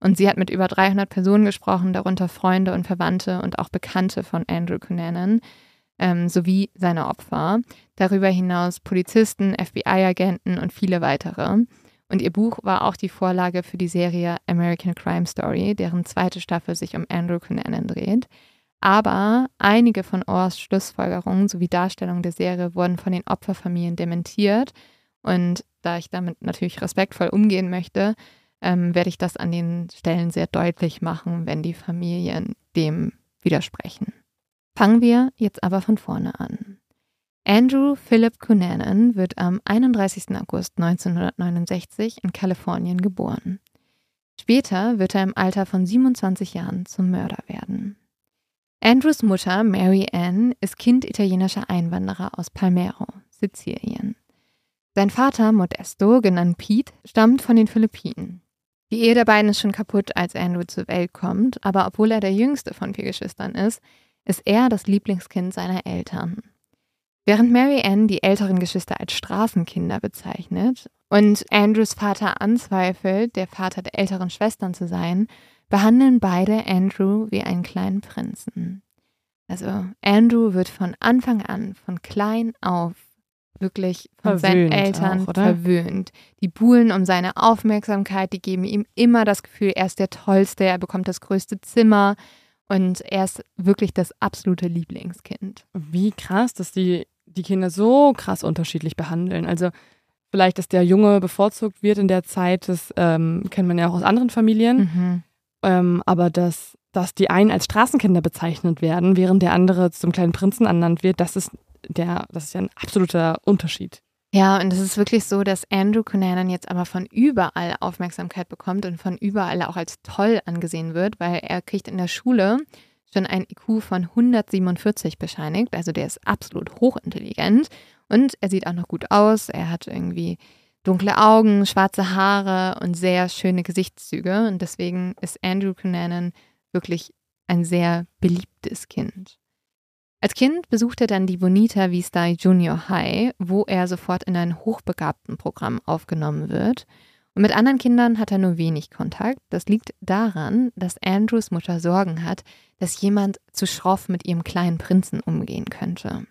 Und sie hat mit über 300 Personen gesprochen, darunter Freunde und Verwandte und auch Bekannte von Andrew Cunanan ähm, sowie seine Opfer. Darüber hinaus Polizisten, FBI-Agenten und viele weitere. Und ihr Buch war auch die Vorlage für die Serie American Crime Story, deren zweite Staffel sich um Andrew Cunanan dreht. Aber einige von Orrs Schlussfolgerungen sowie Darstellungen der Serie wurden von den Opferfamilien dementiert. Und da ich damit natürlich respektvoll umgehen möchte, ähm, werde ich das an den Stellen sehr deutlich machen, wenn die Familien dem widersprechen. Fangen wir jetzt aber von vorne an. Andrew Philip Cunanan wird am 31. August 1969 in Kalifornien geboren. Später wird er im Alter von 27 Jahren zum Mörder werden. Andrews Mutter Mary Ann ist Kind italienischer Einwanderer aus Palmero, Sizilien. Sein Vater Modesto, genannt Pete, stammt von den Philippinen. Die Ehe der beiden ist schon kaputt, als Andrew zur Welt kommt, aber obwohl er der jüngste von vier Geschwistern ist, ist er das Lieblingskind seiner Eltern. Während Mary Ann die älteren Geschwister als Straßenkinder bezeichnet und Andrews Vater anzweifelt, der Vater der älteren Schwestern zu sein, behandeln beide Andrew wie einen kleinen Prinzen. Also Andrew wird von Anfang an, von klein auf, wirklich von seinen Verwöhnt Eltern auch, verwöhnt. Die buhlen um seine Aufmerksamkeit, die geben ihm immer das Gefühl, er ist der Tollste, er bekommt das größte Zimmer und er ist wirklich das absolute Lieblingskind. Wie krass, dass die die Kinder so krass unterschiedlich behandeln. Also vielleicht, dass der Junge bevorzugt wird in der Zeit, das ähm, kennt man ja auch aus anderen Familien. Mhm. Ähm, aber dass, dass die einen als Straßenkinder bezeichnet werden, während der andere zum kleinen Prinzen ernannt wird, das ist der, das ist ja ein absoluter Unterschied. Ja, und es ist wirklich so, dass Andrew Cunanan jetzt aber von überall Aufmerksamkeit bekommt und von überall auch als toll angesehen wird, weil er kriegt in der Schule schon ein IQ von 147 bescheinigt. Also der ist absolut hochintelligent und er sieht auch noch gut aus. Er hat irgendwie dunkle Augen, schwarze Haare und sehr schöne Gesichtszüge. Und deswegen ist Andrew Cunanan wirklich ein sehr beliebtes Kind. Als Kind besucht er dann die Bonita Vista Junior High, wo er sofort in ein Hochbegabtenprogramm aufgenommen wird. Und mit anderen Kindern hat er nur wenig Kontakt. Das liegt daran, dass Andrews Mutter Sorgen hat, dass jemand zu schroff mit ihrem kleinen Prinzen umgehen könnte.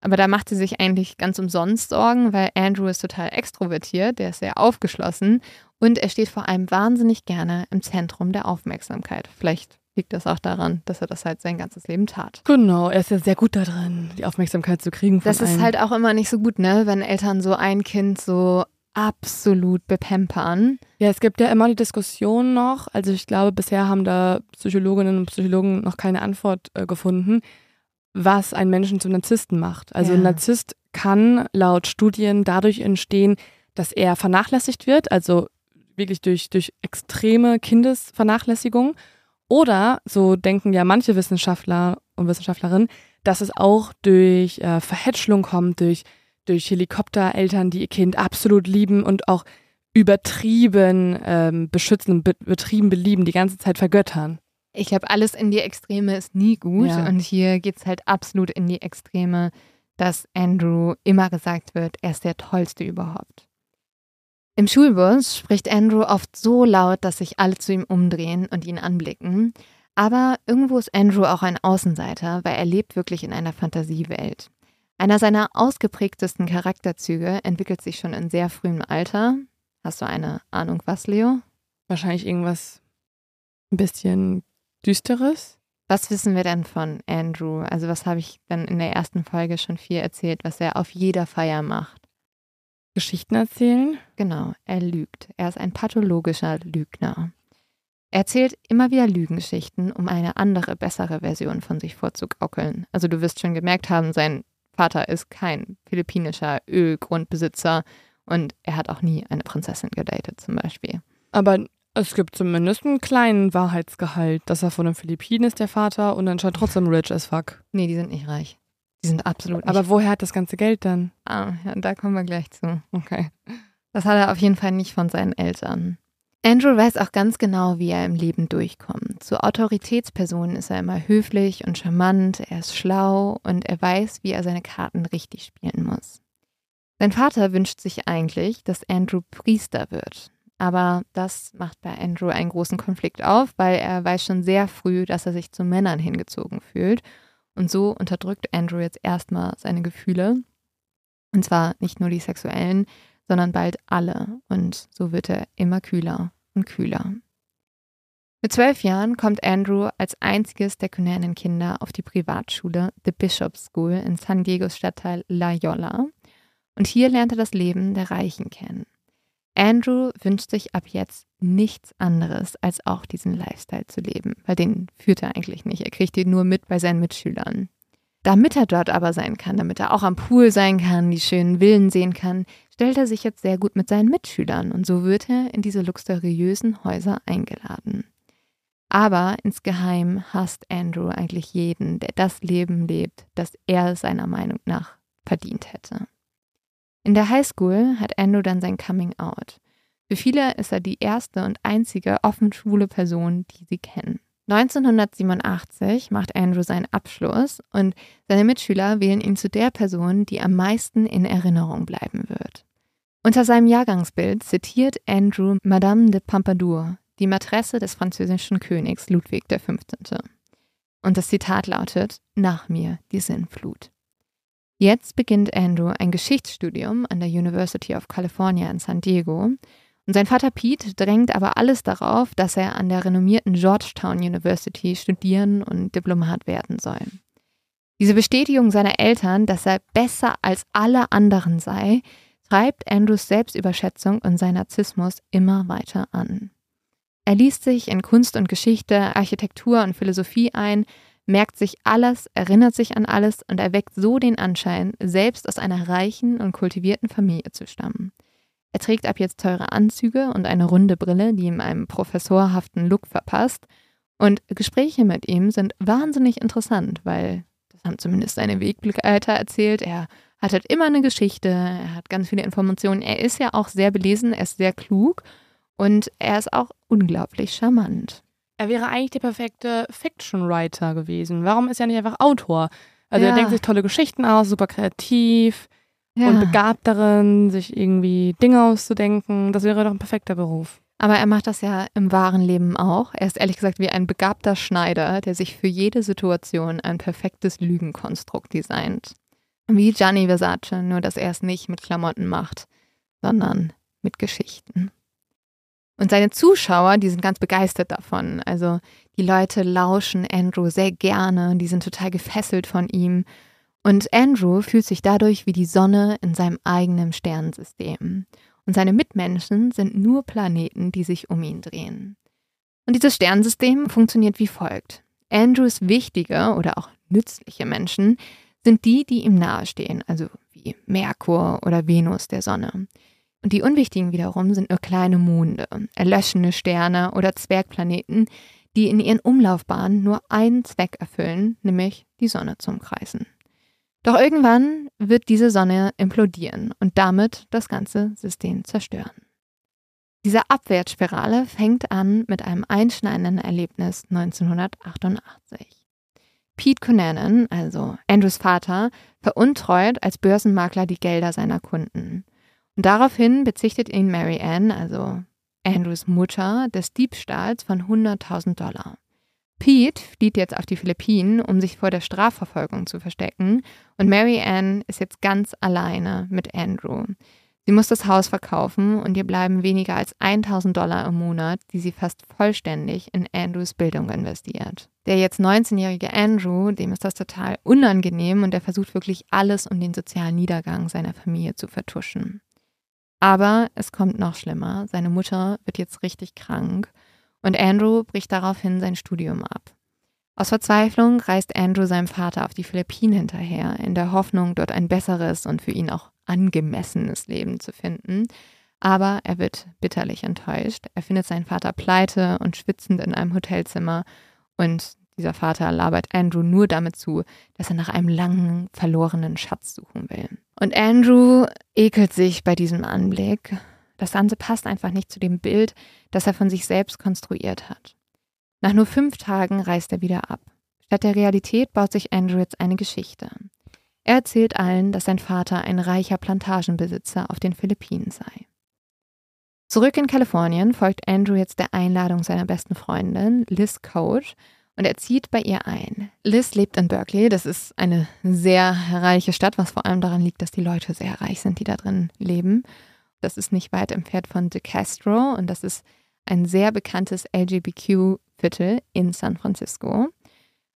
Aber da macht sie sich eigentlich ganz umsonst Sorgen, weil Andrew ist total extrovertiert, der ist sehr aufgeschlossen und er steht vor allem wahnsinnig gerne im Zentrum der Aufmerksamkeit. Vielleicht liegt das auch daran, dass er das halt sein ganzes Leben tat. Genau, er ist ja sehr gut da drin, die Aufmerksamkeit zu kriegen. Von Das ist halt auch immer nicht so gut, ne, wenn Eltern so ein Kind so absolut bepempern. Ja, es gibt ja immer die Diskussion noch. Also ich glaube, bisher haben da Psychologinnen und Psychologen noch keine Antwort äh, gefunden, was einen Menschen zum Narzissten macht. Also Ja. ein Narzisst kann laut Studien dadurch entstehen, dass er vernachlässigt wird, also wirklich durch, durch extreme Kindesvernachlässigung. Oder, so denken ja manche Wissenschaftler und Wissenschaftlerinnen, dass es auch durch äh, Verhätschelung kommt, durch, durch Helikoptereltern, die ihr Kind absolut lieben und auch übertrieben ähm, beschützen, be betrieben belieben, die ganze Zeit vergöttern. Ich glaube, alles in die Extreme ist nie gut. Ja. Und hier geht es halt absolut in die Extreme, dass Andrew immer gesagt wird, er ist der Tollste überhaupt. Im Schulbus spricht Andrew oft so laut, dass sich alle zu ihm umdrehen und ihn anblicken. Aber irgendwo ist Andrew auch ein Außenseiter, weil er lebt wirklich in einer Fantasiewelt. Einer seiner ausgeprägtesten Charakterzüge entwickelt sich schon in sehr frühem Alter. Hast du eine Ahnung, was, Leo? Wahrscheinlich irgendwas ein bisschen Düsteres. Was wissen wir denn von Andrew? Also was habe ich dann in der ersten Folge schon viel erzählt, was er auf jeder Feier macht? Geschichten erzählen? Genau, er lügt. Er ist ein pathologischer Lügner. Er erzählt immer wieder Lügengeschichten, um eine andere, bessere Version von sich vorzugaukeln. Also du wirst schon gemerkt haben, sein Vater ist kein philippinischer Ölgrundbesitzer und er hat auch nie eine Prinzessin gedatet zum Beispiel. Aber es gibt zumindest einen kleinen Wahrheitsgehalt, dass er von den Philippinen ist, der Vater, und anscheinend trotzdem rich as fuck. Nee, die sind nicht reich. Die sind absolut nicht Aber woher hat das ganze Geld dann? Ah, ja, da kommen wir gleich zu. Okay. Das hat er auf jeden Fall nicht von seinen Eltern. Andrew weiß auch ganz genau, wie er im Leben durchkommt. Zu Autoritätspersonen ist er immer höflich und charmant, er ist schlau und er weiß, wie er seine Karten richtig spielen muss. Sein Vater wünscht sich eigentlich, dass Andrew Priester wird. Aber das macht bei Andrew einen großen Konflikt auf, weil er weiß schon sehr früh, dass er sich zu Männern hingezogen fühlt. Und so unterdrückt Andrew jetzt erstmal seine Gefühle. Und zwar nicht nur die sexuellen, sondern bald alle. Und so wird er immer kühler und kühler. Mit zwölf Jahren kommt Andrew als einziges der Cunanan Kinder auf die Privatschule The Bishop's School in San Diegos Stadtteil La Jolla. Und hier lernt er das Leben der Reichen kennen. Andrew wünscht sich ab jetzt nichts anderes, als auch diesen Lifestyle zu leben, weil den führt er eigentlich nicht. Er kriegt ihn nur mit bei seinen Mitschülern. Damit er dort aber sein kann, damit er auch am Pool sein kann, die schönen Villen sehen kann, stellt er sich jetzt sehr gut mit seinen Mitschülern und so wird er in diese luxuriösen Häuser eingeladen. Aber insgeheim hasst Andrew eigentlich jeden, der das Leben lebt, das er seiner Meinung nach verdient hätte. In der Highschool hat Andrew dann sein Coming Out. Für viele ist er die erste und einzige offen schwule Person, die sie kennen. 1987 macht Andrew seinen Abschluss und seine Mitschüler wählen ihn zu der Person, die am meisten in Erinnerung bleiben wird. Unter seinem Jahrgangsbild zitiert Andrew Madame de Pompadour, die Matresse des französischen Königs Ludwig XV. Und das Zitat lautet: Nach mir die Sinnflut. Jetzt beginnt Andrew ein Geschichtsstudium an der University of California in San Diego. Und sein Vater Pete drängt aber alles darauf, dass er an der renommierten Georgetown University studieren und Diplomat werden soll. Diese Bestätigung seiner Eltern, dass er besser als alle anderen sei, treibt Andrews Selbstüberschätzung und sein Narzissmus immer weiter an. Er liest sich in Kunst und Geschichte, Architektur und Philosophie ein, merkt sich alles, erinnert sich an alles und erweckt so den Anschein, selbst aus einer reichen und kultivierten Familie zu stammen. Er trägt ab jetzt teure Anzüge und eine runde Brille, die ihm einen professorhaften Look verpasst. Und Gespräche mit ihm sind wahnsinnig interessant, weil, das haben zumindest seine Wegbegleiter erzählt, er hat halt immer eine Geschichte, er hat ganz viele Informationen. Er ist ja auch sehr belesen, er ist sehr klug und er ist auch unglaublich charmant. Er wäre eigentlich der perfekte Fiction-Writer gewesen. Warum ist er nicht einfach Autor? Also Ja. er denkt sich tolle Geschichten aus, super kreativ Ja. und begabt darin, sich irgendwie Dinge auszudenken. Das wäre doch ein perfekter Beruf. Aber er macht das ja im wahren Leben auch. Er ist ehrlich gesagt wie ein begabter Schneider, der sich für jede Situation ein perfektes Lügenkonstrukt designt. Wie Gianni Versace, nur dass er es nicht mit Klamotten macht, sondern mit Geschichten. Und seine Zuschauer, die sind ganz begeistert davon. Also die Leute lauschen Andrew sehr gerne, die sind total gefesselt von ihm. Und Andrew fühlt sich dadurch wie die Sonne in seinem eigenen Sternensystem. Und seine Mitmenschen sind nur Planeten, die sich um ihn drehen. Und dieses Sternensystem funktioniert wie folgt. Andrews wichtige oder auch nützliche Menschen sind die, die ihm nahestehen, also wie Merkur oder Venus der Sonne. Und die unwichtigen wiederum sind nur kleine Monde, erlöschende Sterne oder Zwergplaneten, die in ihren Umlaufbahnen nur einen Zweck erfüllen, nämlich die Sonne zu umkreisen. Doch irgendwann wird diese Sonne implodieren und damit das ganze System zerstören. Diese Abwärtsspirale fängt an mit einem einschneidenden Erlebnis 1988. Pete Cunanan, also Andrews Vater, veruntreut als Börsenmakler die Gelder seiner Kunden. Und daraufhin bezichtet ihn Mary Ann, also Andrews Mutter, des Diebstahls von 100.000 Dollar. Pete flieht jetzt auf die Philippinen, um sich vor der Strafverfolgung zu verstecken, und Mary Ann ist jetzt ganz alleine mit Andrew. Sie muss das Haus verkaufen und ihr bleiben weniger als 1000 Dollar im Monat, die sie fast vollständig in Andrews Bildung investiert. Der jetzt 19-jährige Andrew, dem ist das total unangenehm und er versucht wirklich alles, um den sozialen Niedergang seiner Familie zu vertuschen. Aber es kommt noch schlimmer. Seine Mutter wird jetzt richtig krank und Andrew bricht daraufhin sein Studium ab. Aus Verzweiflung reist Andrew seinem Vater auf die Philippinen hinterher, in der Hoffnung, dort ein besseres und für ihn auch angemessenes Leben zu finden. Aber er wird bitterlich enttäuscht. Er findet seinen Vater pleite und schwitzend in einem Hotelzimmer und dieser Vater labert Andrew nur damit zu, dass er nach einem langen, verlorenen Schatz suchen will. Und Andrew ekelt sich bei diesem Anblick. Das Ganze passt einfach nicht zu dem Bild, das er von sich selbst konstruiert hat. Nach nur fünf Tagen reist er wieder ab. Statt der Realität baut sich Andrew jetzt eine Geschichte. Er erzählt allen, dass sein Vater ein reicher Plantagenbesitzer auf den Philippinen sei. Zurück in Kalifornien folgt Andrew jetzt der Einladung seiner besten Freundin, Liz Coach, und er zieht bei ihr ein. Liz lebt in Berkeley, das ist eine sehr reiche Stadt, was vor allem daran liegt, dass die Leute sehr reich sind, die da drin leben. Das ist nicht weit entfernt von De Castro und das ist ein sehr bekanntes LGBTQ-Viertel in San Francisco.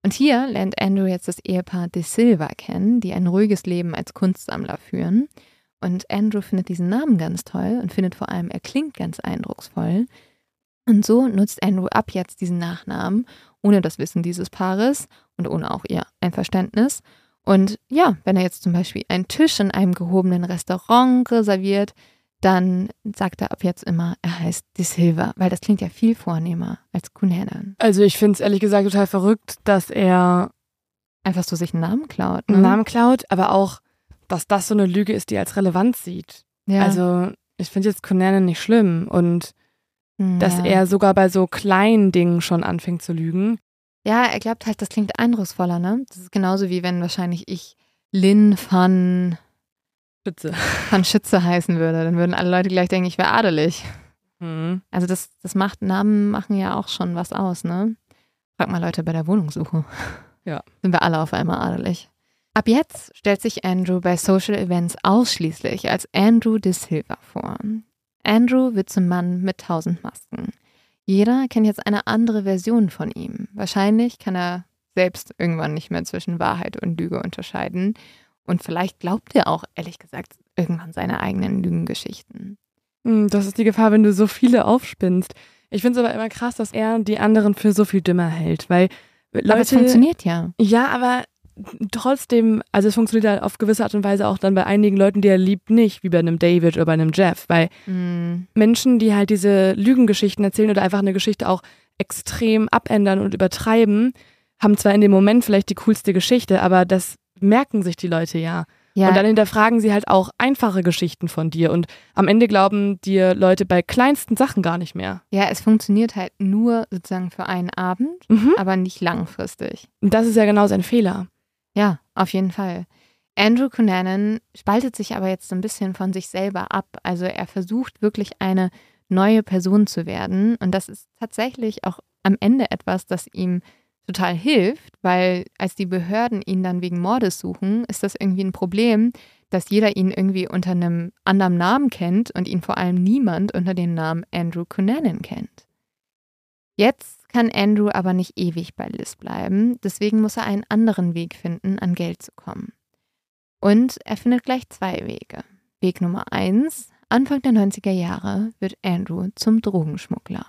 Und hier lernt Andrew jetzt das Ehepaar De Silva kennen, die ein ruhiges Leben als Kunstsammler führen. Und Andrew findet diesen Namen ganz toll und findet vor allem, er klingt ganz eindrucksvoll. Und so nutzt Andrew ab jetzt diesen Nachnamen, ohne das Wissen dieses Paares und ohne auch ihr Einverständnis. Und ja, wenn er jetzt zum Beispiel einen Tisch in einem gehobenen Restaurant reserviert, dann sagt er ab jetzt immer, er heißt De Silva, weil das klingt ja viel vornehmer als Kunanan. Also ich finde es ehrlich gesagt total verrückt, dass er Einfach so sich einen Namen klaut. Ne? einen Namen klaut, aber auch, dass das so eine Lüge ist, die er als relevant sieht. ja. Also ich finde jetzt Conan nicht schlimm und dass ja. er sogar bei so kleinen Dingen schon anfängt zu lügen. Ja, er glaubt halt, das klingt eindrucksvoller, ne? Das ist genauso wie wenn wahrscheinlich ich Lin van, Spitze. van Schütze heißen würde. Dann würden alle Leute gleich denken, ich wäre adelig. Mhm. Also das, das macht, Namen machen ja auch schon was aus, ne? Frag mal Leute bei der Wohnungssuche. Ja. Sind wir alle auf einmal adelig. Ab jetzt stellt sich Andrew bei Social Events ausschließlich als Andrew de Silva vor. Andrew wird zum Mann mit tausend Masken. Jeder kennt jetzt eine andere Version von ihm. Wahrscheinlich kann er selbst irgendwann nicht mehr zwischen Wahrheit und Lüge unterscheiden. Und vielleicht glaubt er auch, ehrlich gesagt, irgendwann seine eigenen Lügengeschichten. Hm, Das ist die Gefahr, wenn du so viele aufspinnst. Ich finde es aber immer krass, dass er die anderen für so viel dümmer hält, weil Leute. Aber es funktioniert ja. Ja, aber trotzdem, also es funktioniert halt auf gewisse Art und Weise auch dann bei einigen Leuten, die er liebt, nicht, wie bei einem David oder bei einem Jeff, weil Hm. Menschen, die halt diese Lügengeschichten erzählen oder einfach eine Geschichte auch extrem abändern und übertreiben, haben zwar in dem Moment vielleicht die coolste Geschichte, aber das merken sich die Leute ja. Ja, Und dann hinterfragen sie halt auch einfache Geschichten von dir und am Ende glauben dir Leute bei kleinsten Sachen gar nicht mehr. ja, es funktioniert halt nur sozusagen für einen Abend, Mhm. aber nicht langfristig. Und das ist ja genau sein Fehler. Ja, auf jeden Fall. Andrew Cunanan spaltet sich aber jetzt so ein bisschen von sich selber ab. Also er versucht wirklich eine neue Person zu werden. Und das ist tatsächlich auch am Ende etwas, das ihm total hilft, weil als die Behörden ihn dann wegen Mordes suchen, ist das irgendwie ein Problem, dass jeder ihn irgendwie unter einem anderen Namen kennt und ihn vor allem niemand unter dem Namen Andrew Cunanan kennt. Jetzt kann Andrew aber nicht ewig bei Liz bleiben, deswegen muss er einen anderen Weg finden, an Geld zu kommen. Und er findet gleich zwei Wege. Weg Nummer eins, Anfang der 90er Jahre wird Andrew zum Drogenschmuggler.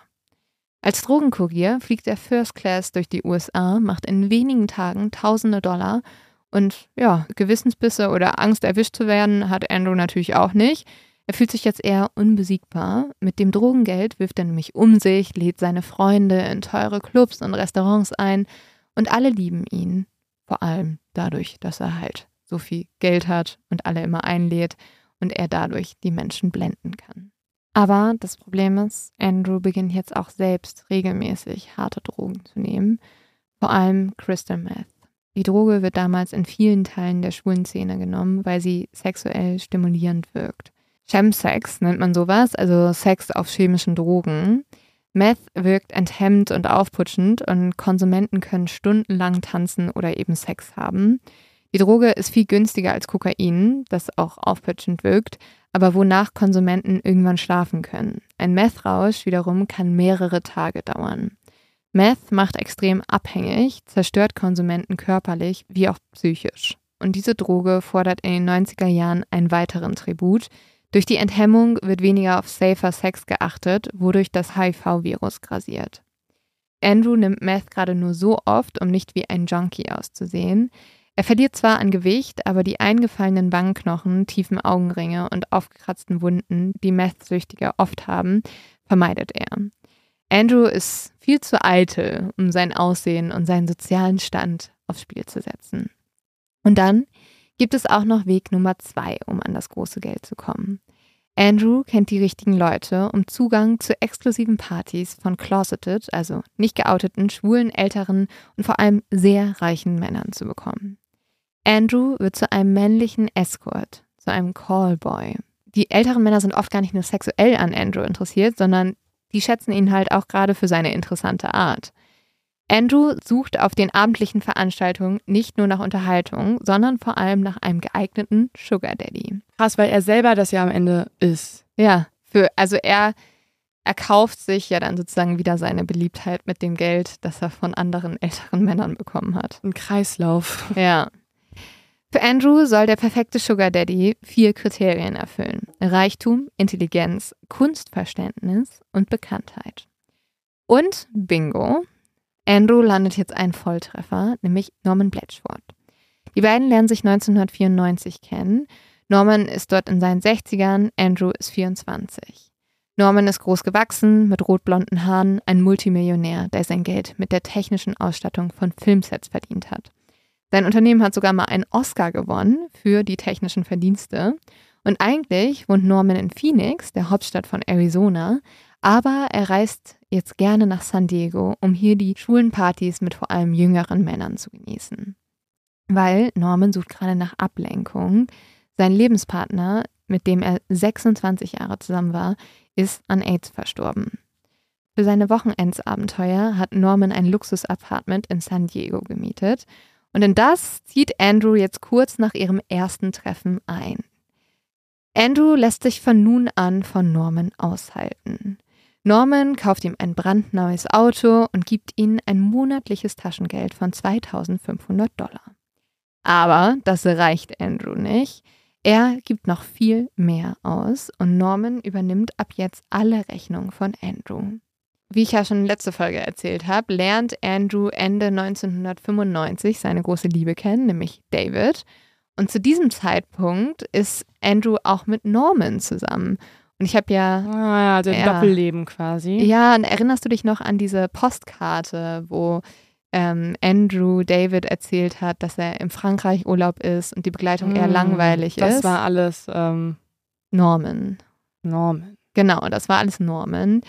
Als Drogenkurier fliegt er First Class durch die USA, macht in wenigen Tagen tausende Dollar und ja, Gewissensbisse oder Angst erwischt zu werden hat Andrew natürlich auch nicht. Er fühlt sich jetzt eher unbesiegbar. Mit dem Drogengeld wirft er nämlich um sich, lädt seine Freunde in teure Clubs und Restaurants ein und alle lieben ihn. Vor allem dadurch, dass er halt so viel Geld hat und alle immer einlädt und er dadurch die Menschen blenden kann. Aber das Problem ist, Andrew beginnt jetzt auch selbst regelmäßig harte Drogen zu nehmen, vor allem Crystal Meth. Die Droge wird damals in vielen Teilen der schwulen Szene genommen, weil sie sexuell stimulierend wirkt. Chemsex nennt man sowas, also Sex auf chemischen Drogen. Meth wirkt enthemmend und aufputschend und Konsumenten können stundenlang tanzen oder eben Sex haben. Die Droge ist viel günstiger als Kokain, das auch aufputschend wirkt, aber wonach Konsumenten irgendwann schlafen können. Ein Meth-Rausch wiederum kann mehrere Tage dauern. Meth macht extrem abhängig, zerstört Konsumenten körperlich wie auch psychisch. Und diese Droge fordert in den 90er Jahren einen weiteren Tribut. Durch die Enthemmung wird weniger auf safer Sex geachtet, wodurch das HIV-Virus grasiert. Andrew nimmt Meth gerade nur so oft, um nicht wie ein Junkie auszusehen. Er verliert zwar an Gewicht, aber die eingefallenen Wangenknochen, tiefen Augenringe und aufgekratzten Wunden, die Meth-Süchtige oft haben, vermeidet er. Andrew ist viel zu eitel, um sein Aussehen und seinen sozialen Stand aufs Spiel zu setzen. Und dann gibt es auch noch Weg Nummer zwei, um an das große Geld zu kommen. Andrew kennt die richtigen Leute, um Zugang zu exklusiven Partys von closeted, also nicht geouteten, schwulen, älteren und vor allem sehr reichen Männern zu bekommen. Andrew wird zu einem männlichen Escort, zu einem Callboy. Die älteren Männer sind oft gar nicht nur sexuell an Andrew interessiert, sondern die schätzen ihn halt auch gerade für seine interessante Art. Andrew sucht auf den abendlichen Veranstaltungen nicht nur nach Unterhaltung, sondern vor allem nach einem geeigneten Sugar Daddy. Krass, weil er selber das ja am Ende ist. Ja, für, also er, er kauft sich ja dann sozusagen wieder seine Beliebtheit mit dem Geld, das er von anderen älteren Männern bekommen hat. Ein Kreislauf. Ja. Für Andrew soll der perfekte Sugar Daddy vier Kriterien erfüllen. Reichtum, Intelligenz, Kunstverständnis und Bekanntheit. Und Bingo, Andrew landet jetzt ein Volltreffer, nämlich Norman Blatchford. Die beiden lernen sich 1994 kennen. Norman ist dort in seinen 60ern, Andrew ist 24. Norman ist groß gewachsen, mit rotblonden Haaren, ein Multimillionär, der sein Geld mit der technischen Ausstattung von Filmsets verdient hat. Sein Unternehmen hat sogar mal einen Oscar gewonnen für die technischen Verdienste. Und eigentlich wohnt Norman in Phoenix, der Hauptstadt von Arizona, aber er reist jetzt gerne nach San Diego, um hier die schwulen Partys mit vor allem jüngeren Männern zu genießen. Weil Norman sucht gerade nach Ablenkung. Sein Lebenspartner, mit dem er 26 Jahre zusammen war, ist an AIDS verstorben. Für seine Wochenendsabenteuer hat Norman ein Luxusapartment in San Diego gemietet und in das zieht Andrew jetzt kurz nach ihrem ersten Treffen ein. Andrew lässt sich von nun an von Norman aushalten. Norman kauft ihm ein brandneues Auto und gibt ihm ein monatliches Taschengeld von 2500 Dollar. Aber das reicht Andrew nicht. Er gibt noch viel mehr aus und Norman übernimmt ab jetzt alle Rechnungen von Andrew. Wie ich ja schon letzte Folge erzählt habe, lernt Andrew Ende 1995 seine große Liebe kennen, nämlich David. Und zu diesem Zeitpunkt ist Andrew auch mit Norman zusammen. Und ich habe ja. Ah ja, also Ja. Doppelleben quasi. Ja, und erinnerst du dich noch an diese Postkarte, wo ähm, Andrew David erzählt hat, dass er in Frankreich Urlaub ist und die Begleitung eher Mm, langweilig das ist? war alles ähm, Norman. Norman. Genau, das war alles Norman.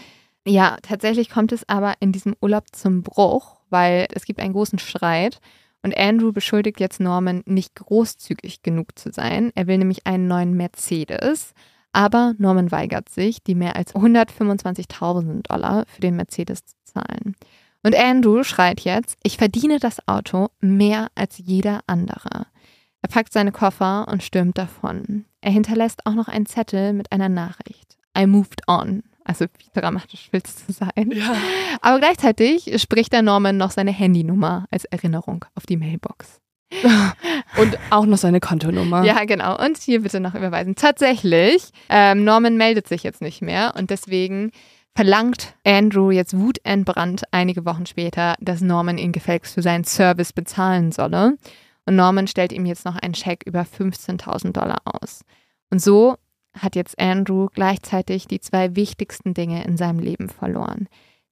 Ja, tatsächlich kommt es aber in diesem Urlaub zum Bruch, weil es gibt einen großen Streit und Andrew beschuldigt jetzt Norman, nicht großzügig genug zu sein. Er will nämlich einen neuen Mercedes, aber Norman weigert sich, die mehr als 125.000 Dollar für den Mercedes zu zahlen. Und Andrew schreit jetzt, ich verdiene das Auto mehr als jeder andere. Er packt seine Koffer und stürmt davon. Er hinterlässt auch noch einen Zettel mit einer Nachricht. I moved on. Also wie dramatisch willst du sein? Ja. Aber gleichzeitig spricht der Norman noch seine Handynummer als Erinnerung auf die Mailbox. Und auch noch seine Kontonummer. Ja, genau. Und hier bitte noch überweisen. Tatsächlich, ähm, Norman meldet sich jetzt nicht mehr und deswegen verlangt Andrew jetzt wutentbrannt einige Wochen später, dass Norman ihn gefälligst für seinen Service bezahlen solle. Und Norman stellt ihm jetzt noch einen Scheck über 15.000 Dollar aus. Und so hat jetzt Andrew gleichzeitig die zwei wichtigsten Dinge in seinem Leben verloren.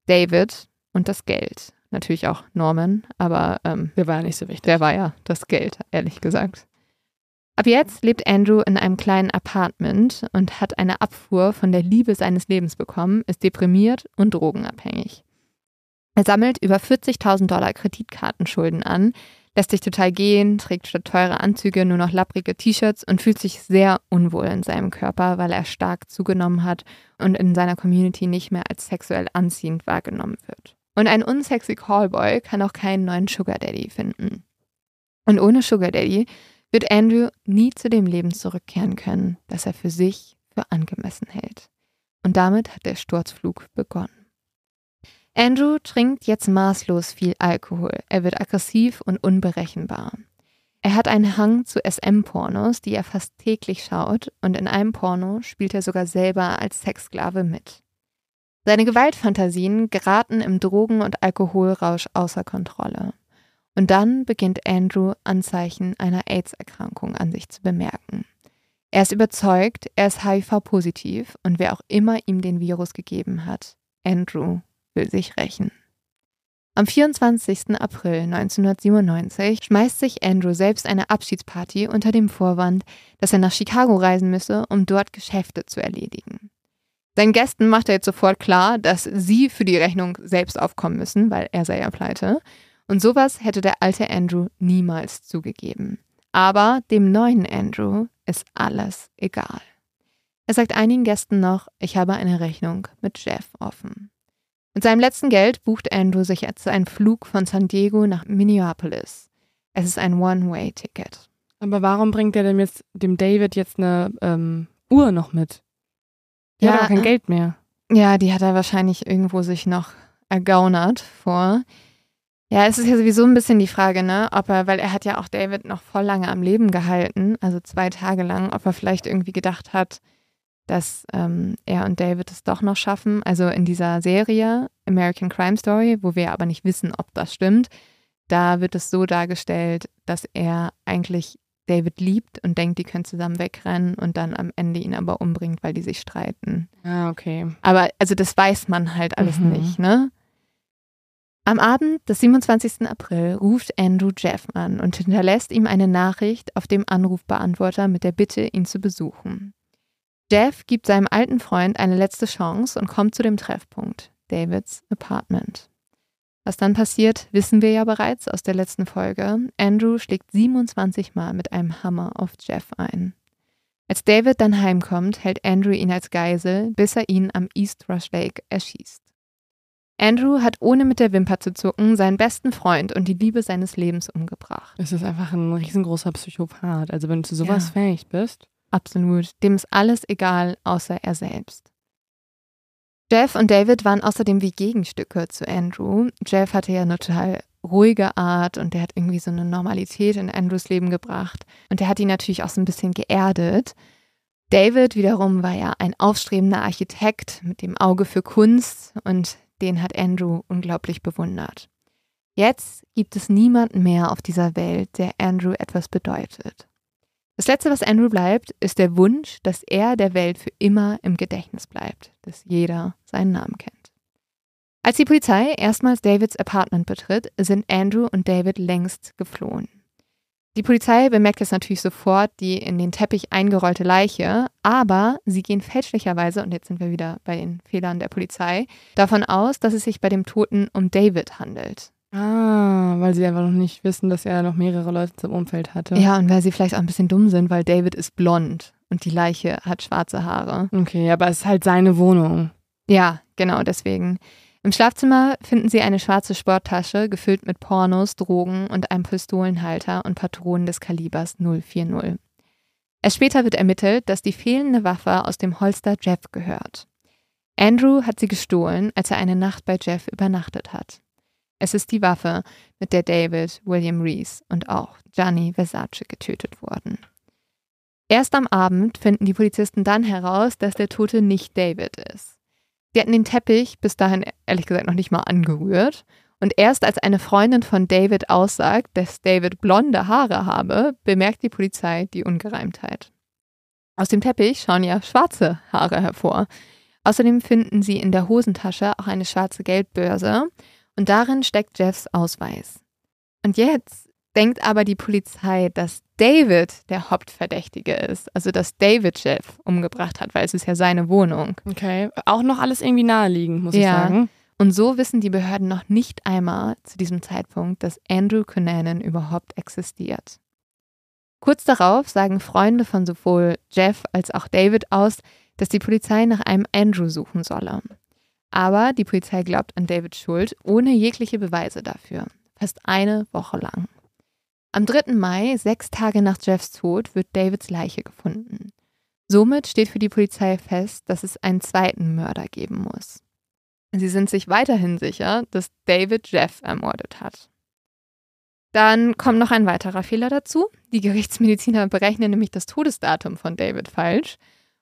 David und das Geld. Natürlich auch Norman, aber ähm, Der war ja nicht so wichtig. der war ja das Geld, ehrlich gesagt. Ab jetzt lebt Andrew in einem kleinen Apartment und hat eine Abfuhr von der Liebe seines Lebens bekommen, ist deprimiert und drogenabhängig. Er sammelt über 40.000 Dollar Kreditkartenschulden an, lässt sich total gehen, trägt statt teure Anzüge nur noch lapprige T-Shirts und fühlt sich sehr unwohl in seinem Körper, weil er stark zugenommen hat und in seiner Community nicht mehr als sexuell anziehend wahrgenommen wird. Und ein unsexy Callboy kann auch keinen neuen Sugar Daddy finden. Und ohne Sugar Daddy wird Andrew nie zu dem Leben zurückkehren können, das er für sich, für angemessen hält. Und damit hat der Sturzflug begonnen. Andrew trinkt jetzt maßlos viel Alkohol. Er wird aggressiv und unberechenbar. Er hat einen Hang zu SM-Pornos, die er fast täglich schaut, und in einem Porno spielt er sogar selber als Sexsklave mit. Seine Gewaltfantasien geraten im Drogen- und Alkoholrausch außer Kontrolle. Und dann beginnt Andrew Anzeichen einer AIDS-Erkrankung an sich zu bemerken. Er ist überzeugt, er ist HIV-positiv und wer auch immer ihm den Virus gegeben hat, Andrew will sich rächen. Am 24. April 1997 schmeißt sich Andrew selbst eine Abschiedsparty unter dem Vorwand, dass er nach Chicago reisen müsse, um dort Geschäfte zu erledigen. Seinen Gästen macht er jetzt sofort klar, dass sie für die Rechnung selbst aufkommen müssen, weil er sei ja pleite. Und sowas hätte der alte Andrew niemals zugegeben. Aber dem neuen Andrew ist alles egal. Er sagt einigen Gästen noch, ich habe eine Rechnung mit Jeff offen. Mit seinem letzten Geld bucht Andrew sich jetzt einen Flug von San Diego nach Minneapolis. Es ist ein One-Way-Ticket. Aber warum bringt er dem jetzt dem David jetzt eine ähm, Uhr noch mit? Der Ja, hat doch kein äh, Geld mehr. Ja, die hat er wahrscheinlich irgendwo sich noch ergaunert vor. Ja, es ist ja sowieso ein bisschen die Frage, ne, ob er, weil er hat ja auch David noch voll lange am Leben gehalten, also zwei Tage lang, ob er vielleicht irgendwie gedacht hat, dass ähm, er und David es doch noch schaffen. Also in dieser Serie American Crime Story, wo wir aber nicht wissen, ob das stimmt, da wird es so dargestellt, dass er eigentlich David liebt und denkt, die können zusammen wegrennen und dann am Ende ihn aber umbringt, weil die sich streiten. Ah, okay. Aber also das weiß man halt alles Mhm. nicht, ne? Am Abend des 27. April ruft Andrew Jeff an und hinterlässt ihm eine Nachricht auf dem Anrufbeantworter mit der Bitte, ihn zu besuchen. Jeff gibt seinem alten Freund eine letzte Chance und kommt zu dem Treffpunkt, Davids Apartment. Was dann passiert, wissen wir ja bereits aus der letzten Folge. Andrew schlägt 27 Mal mit einem Hammer auf Jeff ein. Als David dann heimkommt, hält Andrew ihn als Geisel, bis er ihn am East Rush Lake erschießt. Andrew hat ohne mit der Wimper zu zucken seinen besten Freund und die Liebe seines Lebens umgebracht. Es ist einfach ein riesengroßer Psychopath. Also wenn du zu sowas Ja. fähig bist. Absolut. Dem ist alles egal, außer er selbst. Jeff und David waren außerdem wie Gegenstücke zu Andrew. Jeff hatte ja eine total ruhige Art und der hat irgendwie so eine Normalität in Andrews Leben gebracht. Und der hat ihn natürlich auch so ein bisschen geerdet. David wiederum war ja ein aufstrebender Architekt mit dem Auge für Kunst und den hat Andrew unglaublich bewundert. Jetzt gibt es niemanden mehr auf dieser Welt, der Andrew etwas bedeutet. Das Letzte, was Andrew bleibt, ist der Wunsch, dass er der Welt für immer im Gedächtnis bleibt, dass jeder seinen Namen kennt. Als die Polizei erstmals Davids Apartment betritt, sind Andrew und David längst geflohen. Die Polizei bemerkt jetzt natürlich sofort die in den Teppich eingerollte Leiche, aber sie gehen fälschlicherweise, und jetzt sind wir wieder bei den Fehlern der Polizei, davon aus, dass es sich bei dem Toten um David handelt. Ah, weil sie einfach noch nicht wissen, dass er noch mehrere Leute zum Umfeld hatte. Ja, und weil sie vielleicht auch ein bisschen dumm sind, weil David ist blond und die Leiche hat schwarze Haare. Okay, aber es ist halt seine Wohnung. Ja, genau deswegen. Im Schlafzimmer finden sie eine schwarze Sporttasche gefüllt mit Pornos, Drogen und einem Pistolenhalter und Patronen des Kalibers 040. Erst später wird ermittelt, dass die fehlende Waffe aus dem Holster Jeff gehört. Andrew hat sie gestohlen, als er eine Nacht bei Jeff übernachtet hat. Es ist die Waffe, mit der David, William Reese und auch Gianni Versace getötet wurden. Erst am Abend finden die Polizisten dann heraus, dass der Tote nicht David ist. Sie hatten den Teppich bis dahin ehrlich gesagt noch nicht mal angerührt. Und erst als eine Freundin von David aussagt, dass David blonde Haare habe, bemerkt die Polizei die Ungereimtheit. Aus dem Teppich schauen ja schwarze Haare hervor. Außerdem finden sie in der Hosentasche auch eine schwarze Geldbörse und darin steckt Jeffs Ausweis. Und jetzt denkt aber die Polizei, dass David der Hauptverdächtige ist, also dass David Jeff umgebracht hat, weil es ist ja seine Wohnung. Okay. Auch noch alles irgendwie naheliegend, muss Ja. ich sagen. Und so wissen die Behörden noch nicht einmal zu diesem Zeitpunkt, dass Andrew Cunanan überhaupt existiert. Kurz darauf sagen Freunde von sowohl Jeff als auch David aus, dass die Polizei nach einem Andrew suchen solle. Aber die Polizei glaubt an Davids Schuld ohne jegliche Beweise dafür. Fast eine Woche lang. Am 3. Mai, sechs Tage nach Jeffs Tod, wird Davids Leiche gefunden. Somit steht für die Polizei fest, dass es einen zweiten Mörder geben muss. Sie sind sich weiterhin sicher, dass David Jeff ermordet hat. Dann kommt noch ein weiterer Fehler dazu. Die Gerichtsmediziner berechnen nämlich das Todesdatum von David falsch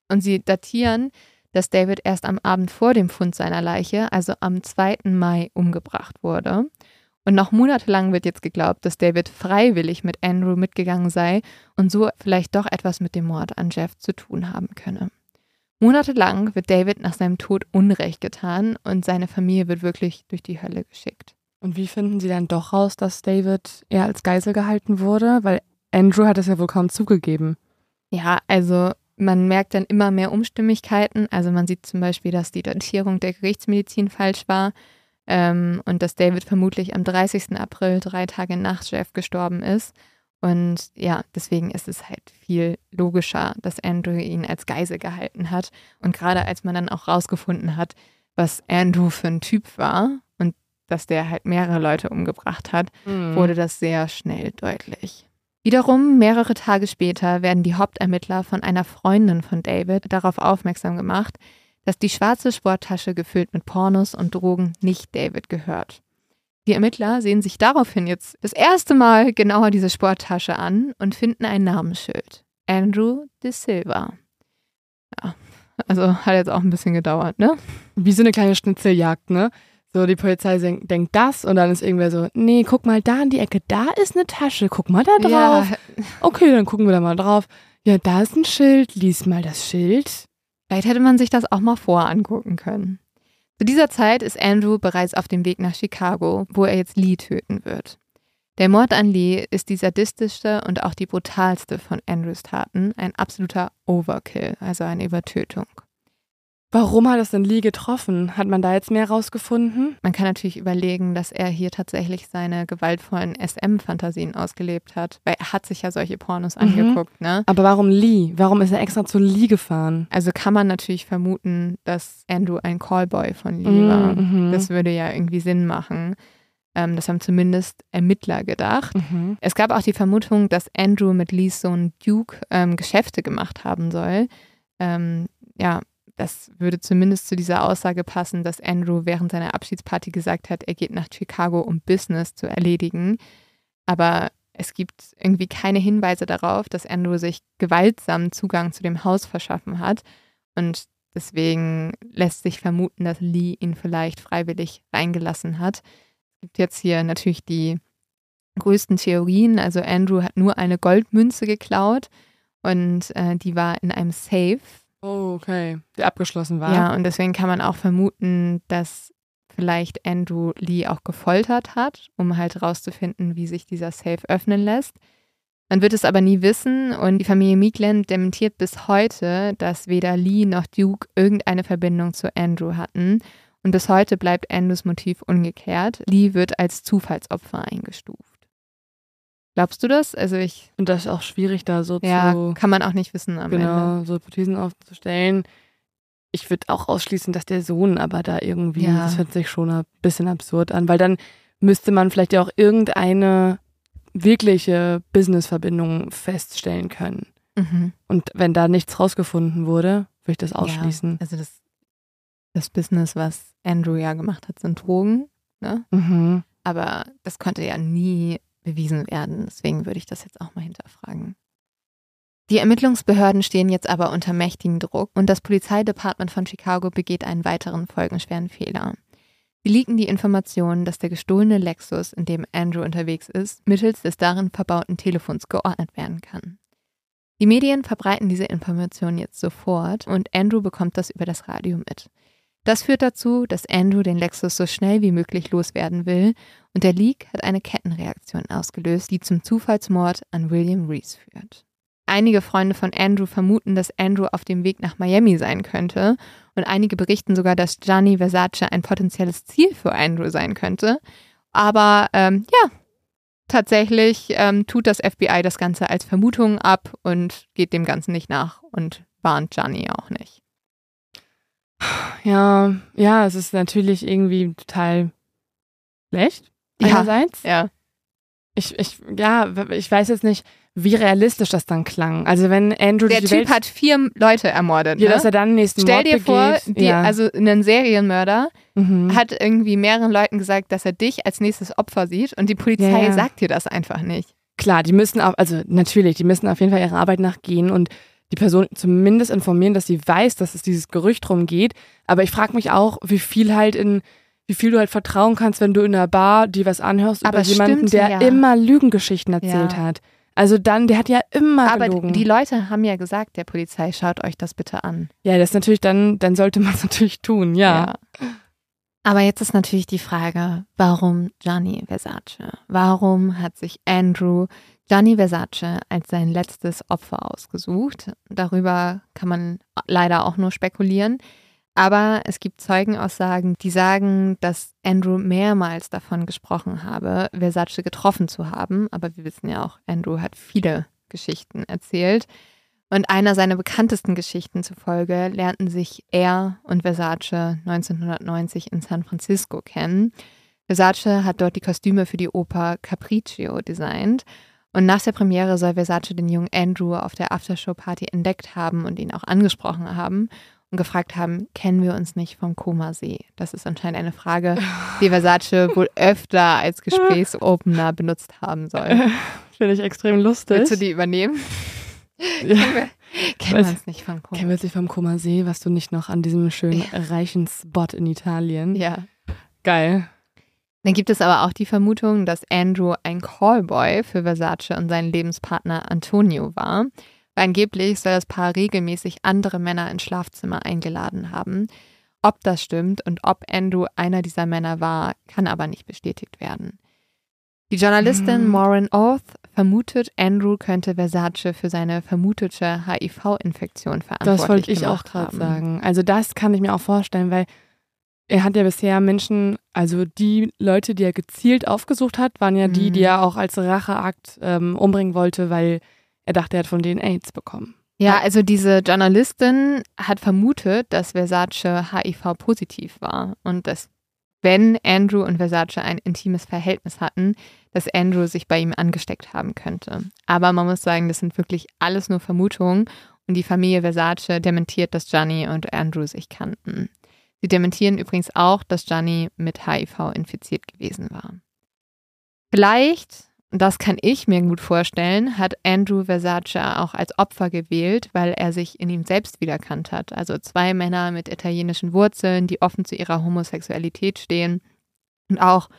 und sie datieren, dass David erst am Abend vor dem Fund seiner Leiche, also am 2. Mai, umgebracht wurde. Und noch monatelang wird jetzt geglaubt, dass David freiwillig mit Andrew mitgegangen sei und so vielleicht doch etwas mit dem Mord an Jeff zu tun haben könne. Monatelang wird David nach seinem Tod Unrecht getan und seine Familie wird wirklich durch die Hölle geschickt. Und wie finden Sie dann doch raus, dass David eher als Geisel gehalten wurde? Weil Andrew hat es ja wohl kaum zugegeben. Ja, also man merkt dann immer mehr Unstimmigkeiten. Also man sieht zum Beispiel, dass die Datierung der Gerichtsmedizin falsch war ähm, und dass David vermutlich am 30. April, drei Tage nach Jeff, gestorben ist. Und ja, deswegen ist es halt viel logischer, dass Andrew ihn als Geisel gehalten hat. Und gerade als man dann auch rausgefunden hat, was Andrew für ein Typ war und dass der halt mehrere Leute umgebracht hat, Mhm. wurde das sehr schnell deutlich. Wiederum, mehrere Tage später werden die Hauptermittler von einer Freundin von David darauf aufmerksam gemacht, dass die schwarze Sporttasche gefüllt mit Pornos und Drogen nicht David gehört. Die Ermittler sehen sich daraufhin jetzt das erste Mal genauer diese Sporttasche an und finden ein Namensschild. Andrew de Silva. Ja, also hat jetzt auch ein bisschen gedauert, ne? Wie so eine kleine Schnitzeljagd, ne? So, die Polizei denkt das und dann ist irgendwer so, nee, guck mal da in die Ecke, da ist eine Tasche, guck mal da drauf. Okay, dann gucken wir da mal drauf. Ja, da ist ein Schild, lies mal das Schild. Vielleicht hätte man sich das auch mal vorangucken können. Zu dieser Zeit ist Andrew bereits auf dem Weg nach Chicago, wo er jetzt Lee töten wird. Der Mord an Lee ist die sadistischste und auch die brutalste von Andrews Taten, ein absoluter Overkill, also eine Übertötung. Warum hat es denn Lee getroffen? Hat man da jetzt mehr rausgefunden? Man kann natürlich überlegen, dass er hier tatsächlich seine gewaltvollen SM-Fantasien ausgelebt hat, weil er hat sich ja solche Pornos Mhm. angeguckt, ne? Aber warum Lee? Warum ist er extra zu Lee gefahren? Also kann man natürlich vermuten, dass Andrew ein Callboy von Lee war. Mhm. Das würde ja irgendwie Sinn machen. Ähm, das haben zumindest Ermittler gedacht. Mhm. Es gab auch die Vermutung, dass Andrew mit Lees Sohn Duke ähm, Geschäfte gemacht haben soll. Ähm, ja, das würde zumindest zu dieser Aussage passen, dass Andrew während seiner Abschiedsparty gesagt hat, er geht nach Chicago, um Business zu erledigen. Aber es gibt irgendwie keine Hinweise darauf, dass Andrew sich gewaltsam Zugang zu dem Haus verschaffen hat. Und deswegen lässt sich vermuten, dass Lee ihn vielleicht freiwillig reingelassen hat. Es gibt jetzt hier natürlich die größten Theorien. Also Andrew hat nur eine Goldmünze geklaut und äh, die war in einem Safe. Oh, okay. Der abgeschlossen war. Ja, und deswegen kann man auch vermuten, dass vielleicht Andrew Lee auch gefoltert hat, um halt rauszufinden, wie sich dieser Safe öffnen lässt. Man wird es aber nie wissen und die Familie Meekland dementiert bis heute, dass weder Lee noch Duke irgendeine Verbindung zu Andrew hatten. Und bis heute bleibt Andrews Motiv ungeklärt. Lee wird als Zufallsopfer eingestuft. Glaubst du das? Also ich, Und das ist auch schwierig, da so ja, zu kann man auch nicht wissen am Ende. genau, so Hypothesen aufzustellen. Ich würde auch ausschließen, dass der Sohn aber da irgendwie, Ja. das hört sich schon ein bisschen absurd an, weil dann müsste man vielleicht ja auch irgendeine wirkliche Businessverbindung feststellen können. Mhm. Und wenn da nichts rausgefunden wurde, würde ich das ausschließen. Ja, also das, das Business, was Andrew ja gemacht hat, sind Drogen. Ne? Mhm. Aber das konnte ja nie bewiesen werden. Deswegen würde ich das jetzt auch mal hinterfragen. Die Ermittlungsbehörden stehen jetzt aber unter mächtigem Druck und das Polizeidepartement von Chicago begeht einen weiteren folgenschweren Fehler. Sie leaken die Information, dass der gestohlene Lexus, in dem Andrew unterwegs ist, mittels des darin verbauten Telefons geordnet werden kann. Die Medien verbreiten diese Information jetzt sofort und Andrew bekommt das über das Radio mit. Das führt dazu, dass Andrew den Lexus so schnell wie möglich loswerden will und der Leak hat eine Kettenreaktion ausgelöst, die zum Zufallsmord an William Reese führt. Einige Freunde von Andrew vermuten, dass Andrew auf dem Weg nach Miami sein könnte und einige berichten sogar, dass Gianni Versace ein potenzielles Ziel für Andrew sein könnte. Aber ähm, ja, tatsächlich ähm, tut das FBI das Ganze als Vermutung ab und geht dem Ganzen nicht nach und warnt Gianni auch nicht. Ja, ja, es ist natürlich irgendwie total schlecht. Ja. Einerseits. Ja. Ich, ich, ja, ich weiß jetzt nicht, wie realistisch das dann klang. Also wenn Andrew Der die Typ Welt, hat vier Leute ermordet. ja, Ne? dass er dann den nächsten Stell Mord dir vor, begeht. die, ja. also ein Serienmörder mhm. hat irgendwie mehreren Leuten gesagt, dass er dich als nächstes Opfer sieht und die Polizei Ja, ja. sagt dir das einfach nicht. Klar, die müssen auch, also natürlich, die müssen auf jeden Fall ihrer Arbeit nachgehen und die Person zumindest informieren, dass sie weiß, dass es dieses Gerücht drum geht. Aber ich frage mich auch, wie viel halt in, wie viel du halt vertrauen kannst, wenn du in der Bar dir was anhörst Aber über jemanden, stimmt der ja. immer Lügengeschichten erzählt Ja. hat. Also dann, der hat ja immer Aber gelogen. die Leute haben ja gesagt, der Polizei, schaut euch das bitte an. ja, das ist natürlich dann, dann sollte man es natürlich tun, ja. Aber jetzt ist natürlich die Frage, warum Gianni Versace? Warum hat sich Andrew Gianni Versace als sein letztes Opfer ausgesucht? Darüber kann man leider auch nur spekulieren. Aber es gibt Zeugenaussagen, die sagen, dass Andrew mehrmals davon gesprochen habe, Versace getroffen zu haben. Aber wir wissen ja auch, Andrew hat viele Geschichten erzählt. Und einer seiner bekanntesten Geschichten zufolge lernten sich er und Versace 1990 in San Francisco kennen. Versace hat dort die Kostüme für die Oper Capriccio designt. Und nach der Premiere soll Versace den jungen Andrew auf der Aftershow-Party entdeckt haben und ihn auch angesprochen haben und gefragt haben, kennen wir uns nicht vom Komasee? Das ist anscheinend eine Frage, die Versace wohl öfter als Gesprächsopener benutzt haben soll. Finde ich extrem lustig. Willst du die übernehmen? Ja. Kennen wir, kennen wir uns nicht vom Komasee? Kennen wir sich vom Koma See, was du nicht noch an diesem schönen reichen Spot in Italien? Ja. Geil. Dann gibt es aber auch die Vermutung, dass Andrew ein Callboy für Versace und seinen Lebenspartner Antonio war. Weil angeblich soll das Paar regelmäßig andere Männer ins Schlafzimmer eingeladen haben. Ob das stimmt und ob Andrew einer dieser Männer war, kann aber nicht bestätigt werden. Die Journalistin Hm. Maureen Oath vermutet, Andrew könnte Versace für seine vermutete HIV-Infektion verantwortlich Das wollte ich auch gerade haben. sagen. Also das kann ich mir auch vorstellen, weil er hat ja bisher Menschen, also die Leute, die er gezielt aufgesucht hat, waren ja die, Mhm. die er auch als Racheakt ähm, umbringen wollte, weil er dachte, er hat von denen AIDS bekommen. Ja, also diese Journalistin hat vermutet, dass Versace HIV-positiv war und dass, wenn Andrew und Versace ein intimes Verhältnis hatten, dass Andrew sich bei ihm angesteckt haben könnte. Aber man muss sagen, das sind wirklich alles nur Vermutungen und die Familie Versace dementiert, dass Gianni und Andrew sich kannten. Sie dementieren übrigens auch, dass Gianni mit HIV infiziert gewesen war. Vielleicht das kann ich mir gut vorstellen, hat Andrew Versace auch als Opfer gewählt, weil er sich in ihm selbst wiedererkannt hat. Also zwei Männer mit italienischen Wurzeln, die offen zu ihrer Homosexualität stehen. Und auch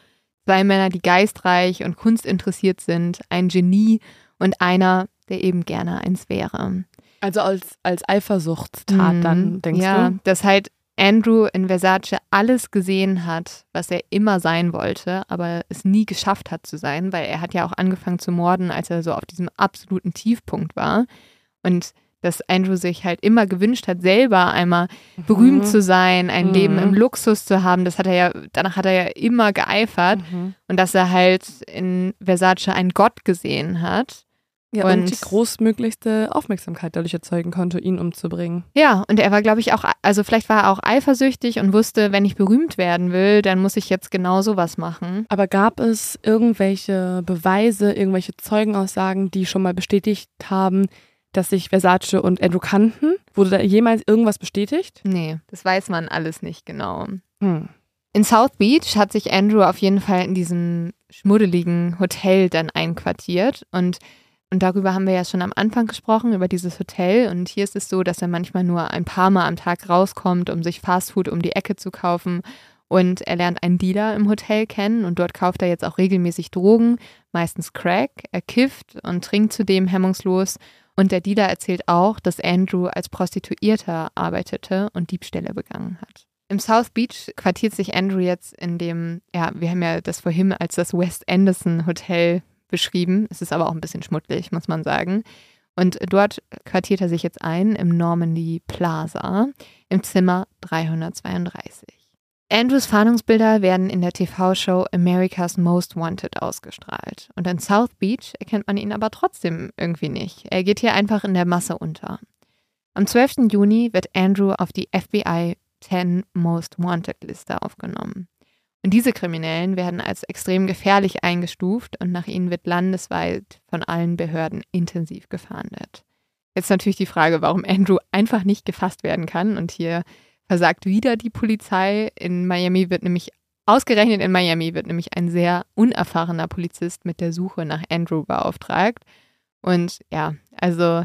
zwei Männer, die geistreich und kunstinteressiert sind, ein Genie und einer, der eben gerne eins wäre. Also als, als Eifersuchtstat Mhm. dann, denkst ja, du? dass halt Andrew in Versace alles gesehen hat, was er immer sein wollte, aber es nie geschafft hat zu sein, weil er hat ja auch angefangen zu morden, als er so auf diesem absoluten Tiefpunkt war. Und dass Andrew sich halt immer gewünscht hat, selber einmal berühmt Mhm. zu sein, ein Mhm. Leben im Luxus zu haben. Das hat er ja, danach hat er ja immer geeifert. Mhm. Und dass er halt in Versace einen Gott gesehen hat. Ja, und, Und- die großmöglichste Aufmerksamkeit dadurch erzeugen konnte, ihn umzubringen. Ja, und er war, glaube ich, auch, also vielleicht war er auch eifersüchtig und wusste, wenn ich berühmt werden will, dann muss ich jetzt genau sowas machen. Aber gab es irgendwelche Beweise, irgendwelche Zeugenaussagen, die schon mal bestätigt haben, dass sich Versace und Andrew kannten? Wurde da jemals irgendwas bestätigt? Nee, das weiß man alles nicht genau. Hm. In South Beach hat sich Andrew auf jeden Fall in diesem schmuddeligen Hotel dann einquartiert und und darüber haben wir ja schon am Anfang gesprochen, über dieses Hotel. Und hier ist es so, dass er manchmal nur ein paar Mal am Tag rauskommt, um sich Fastfood um die Ecke zu kaufen. Und er lernt einen Dealer im Hotel kennen und dort kauft er jetzt auch regelmäßig Drogen, meistens Crack. Er kifft und trinkt zudem hemmungslos. Und der Dealer erzählt auch, dass Andrew als Prostituierter arbeitete und Diebstähle begangen hat. Im South Beach quartiert sich Andrew jetzt in dem, ja, wir haben ja das vorhin als das West Anderson Hotel beschrieben. Es ist aber auch ein bisschen schmuddelig, muss man sagen. Und dort quartiert er sich jetzt ein im Normandy Plaza im Zimmer 332. Andrews Fahndungsbilder werden in der TV-Show America's Most Wanted ausgestrahlt. Und in South Beach erkennt man ihn aber trotzdem irgendwie nicht. Er geht hier einfach in der Masse unter. Am 12. Juni wird Andrew auf die FBI 10 Most Wanted Liste aufgenommen. Und diese Kriminellen werden als extrem gefährlich eingestuft und nach ihnen wird landesweit von allen Behörden intensiv gefahndet. Jetzt natürlich die Frage, warum Andrew einfach nicht gefasst werden kann. Und hier versagt wieder die Polizei. In Miami wird nämlich, ausgerechnet in Miami wird nämlich ein sehr unerfahrener Polizist mit der Suche nach Andrew beauftragt. Und ja, also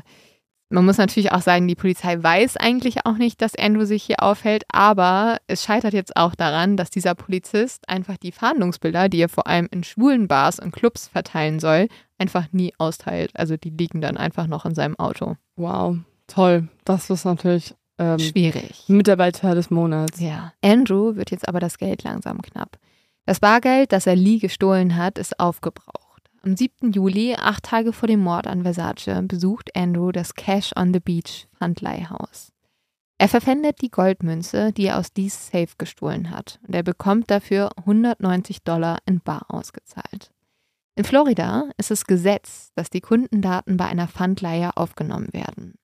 man muss natürlich auch sagen, die Polizei weiß eigentlich auch nicht, dass Andrew sich hier aufhält, aber es scheitert jetzt auch daran, dass dieser Polizist einfach die Fahndungsbilder, die er vor allem in schwulen Bars und Clubs verteilen soll, einfach nie austeilt. Also die liegen dann einfach noch in seinem Auto. Wow, toll. Das ist natürlich ähm, Schwierig. Mitarbeiter des Monats. Ja. Andrew wird jetzt aber das Geld langsam knapp. Das Bargeld, das er Lee gestohlen hat, ist aufgebraucht. Am 7. Juli, acht Tage vor dem Mord an Versace, besucht Andrew das Cash on the Beach Pfandleihhaus. Er verpfändet die Goldmünze, die er aus Lees Safe gestohlen hat, und er bekommt dafür 190 Dollar in Bar ausgezahlt. In Florida ist es Gesetz, dass die Kundendaten bei einer Pfandleihe aufgenommen werden.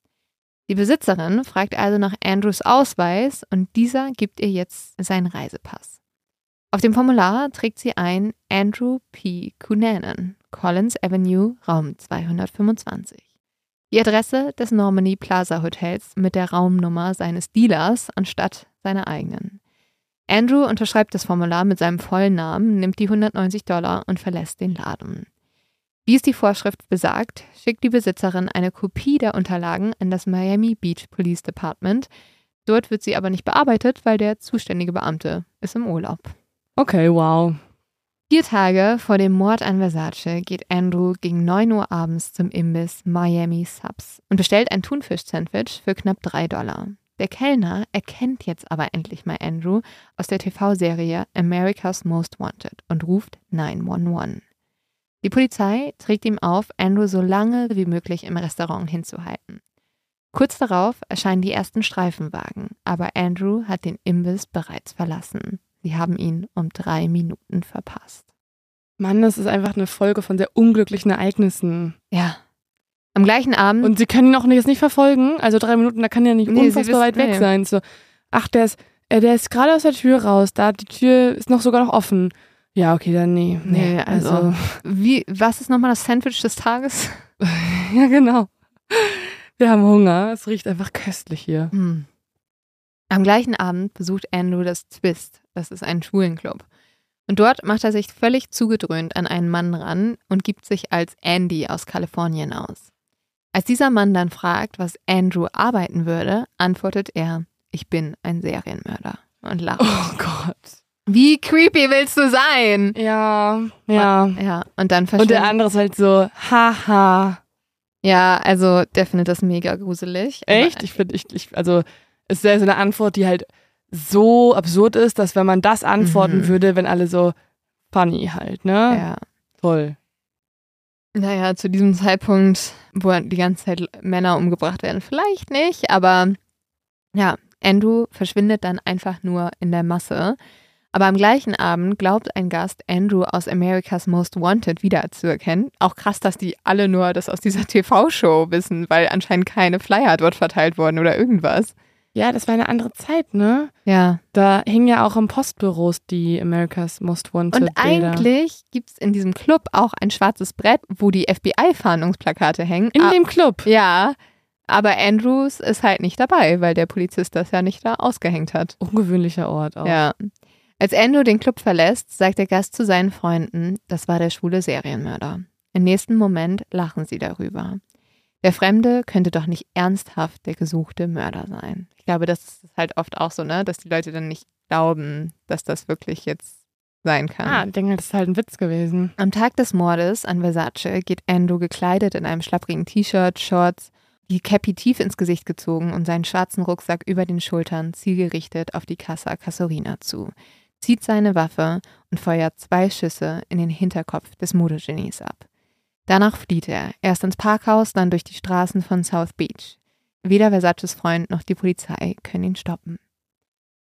Die Besitzerin fragt also nach Andrews Ausweis und dieser gibt ihr jetzt seinen Reisepass. Auf dem Formular trägt sie ein Andrew P. Cunanan, Collins Avenue, Raum 225. Die Adresse des Normandy Plaza Hotels mit der Raumnummer seines Dealers anstatt seiner eigenen. Andrew unterschreibt das Formular mit seinem vollen Namen, nimmt die 190 Dollar und verlässt den Laden. Wie es die Vorschrift besagt, schickt die Besitzerin eine Kopie der Unterlagen an das Miami Beach Police Department. Dort wird sie aber nicht bearbeitet, weil der zuständige Beamte ist im Urlaub. Okay, wow. Vier Tage vor dem Mord an Versace geht Andrew gegen 9 Uhr abends zum Imbiss Miami Subs und bestellt ein Thunfisch-Sandwich für knapp 3 Dollar. Der Kellner erkennt jetzt aber endlich mal Andrew aus der TV-Serie America's Most Wanted und ruft 911. Die Polizei trägt ihm auf, Andrew so lange wie möglich im Restaurant hinzuhalten. Kurz darauf erscheinen die ersten Streifenwagen, aber Andrew hat den Imbiss bereits verlassen. Sie haben ihn um drei Minuten verpasst. Mann, das ist einfach eine Folge von sehr unglücklichen Ereignissen. Ja. Am gleichen Abend. Und sie können ihn auch jetzt nicht verfolgen. Also drei Minuten, da kann er nicht Nee, unfassbar weit weg nee. sein. So, ach, der ist, äh, der ist gerade aus der Tür raus. Da die Tür ist noch sogar noch offen. Ja, okay, dann nee. Nee, also- wie, was ist nochmal das Sandwich des Tages? ja, genau. Wir haben Hunger. Es riecht einfach köstlich hier. Hm. Am gleichen Abend besucht Andrew das Twist. Das ist ein Schwulenclub. Und dort macht er sich völlig zugedröhnt an einen Mann ran und gibt sich als Andy aus Kalifornien aus. Als dieser Mann dann fragt, was Andrew arbeiten würde, antwortet er, ich bin ein Serienmörder und lacht. Oh Gott. Wie creepy willst du sein? Ja, ja. Ja, und dann Und der andere ist halt so, haha. ja, also der findet das mega gruselig. Echt? Ich finde, ich, ich, also, es ist ja so eine Antwort, die halt so absurd ist, dass wenn man das antworten Mhm. würde, wenn alle so funny halt, ne? Ja. Toll. Naja, zu diesem Zeitpunkt, wo die ganze Zeit Männer umgebracht werden, vielleicht nicht, aber ja, Andrew verschwindet dann einfach nur in der Masse. Aber am gleichen Abend glaubt ein Gast, Andrew aus America's Most Wanted wiederzuerkennen. Auch krass, dass die alle nur das aus dieser TV-Show wissen, weil anscheinend keine Flyer dort verteilt wurden oder irgendwas. Ja, das war eine andere Zeit, ne? Ja. Da hingen ja auch im Postbüros die America's Most Wanted Und eigentlich gibt es in diesem Club auch ein schwarzes Brett, wo die FBI-Fahndungsplakate hängen. In Ah, dem Club. Ja, aber Andrews ist halt nicht dabei, weil der Polizist das ja nicht da ausgehängt hat. Ungewöhnlicher Ort auch. Ja. Als Andrew den Club verlässt, sagt der Gast zu seinen Freunden, das war der schwule Serienmörder. Im nächsten Moment lachen sie darüber. Der Fremde könnte doch nicht ernsthaft der gesuchte Mörder sein. Ich glaube, das ist halt oft auch so, ne, dass die Leute dann nicht glauben, dass das wirklich jetzt sein kann. Ah, ich denke, das ist halt ein Witz gewesen. Am Tag des Mordes an Versace geht Andrew gekleidet in einem schlapprigen T-Shirt, Shorts, die Cappy tief ins Gesicht gezogen und seinen schwarzen Rucksack über den Schultern zielgerichtet auf die Casa Casorina zu, zieht seine Waffe und feuert zwei Schüsse in den Hinterkopf des Modegenies ab. Danach flieht er, erst ins Parkhaus, dann durch die Straßen von South Beach. Weder Versaces Freund noch die Polizei können ihn stoppen.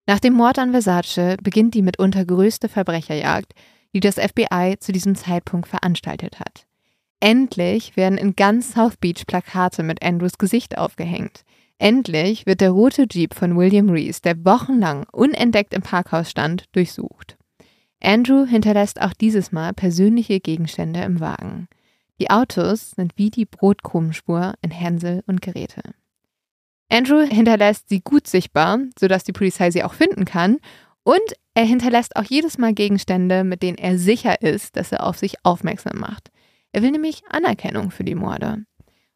Nach dem Mord an Versace beginnt die mitunter größte Verbrecherjagd, die das FBI zu diesem Zeitpunkt veranstaltet hat. Endlich werden in ganz South Beach Plakate mit Andrews Gesicht aufgehängt. Endlich wird der rote Jeep von William Reese, der wochenlang unentdeckt im Parkhaus stand, durchsucht. Andrew hinterlässt auch dieses Mal persönliche Gegenstände im Wagen. Die Autos sind wie die Brotkrumenspur in Hänsel und Geräte. Andrew hinterlässt sie gut sichtbar, sodass die Polizei sie auch finden kann. Und er hinterlässt auch jedes Mal Gegenstände, mit denen er sicher ist, dass er auf sich aufmerksam macht. Er will nämlich Anerkennung für die Morde.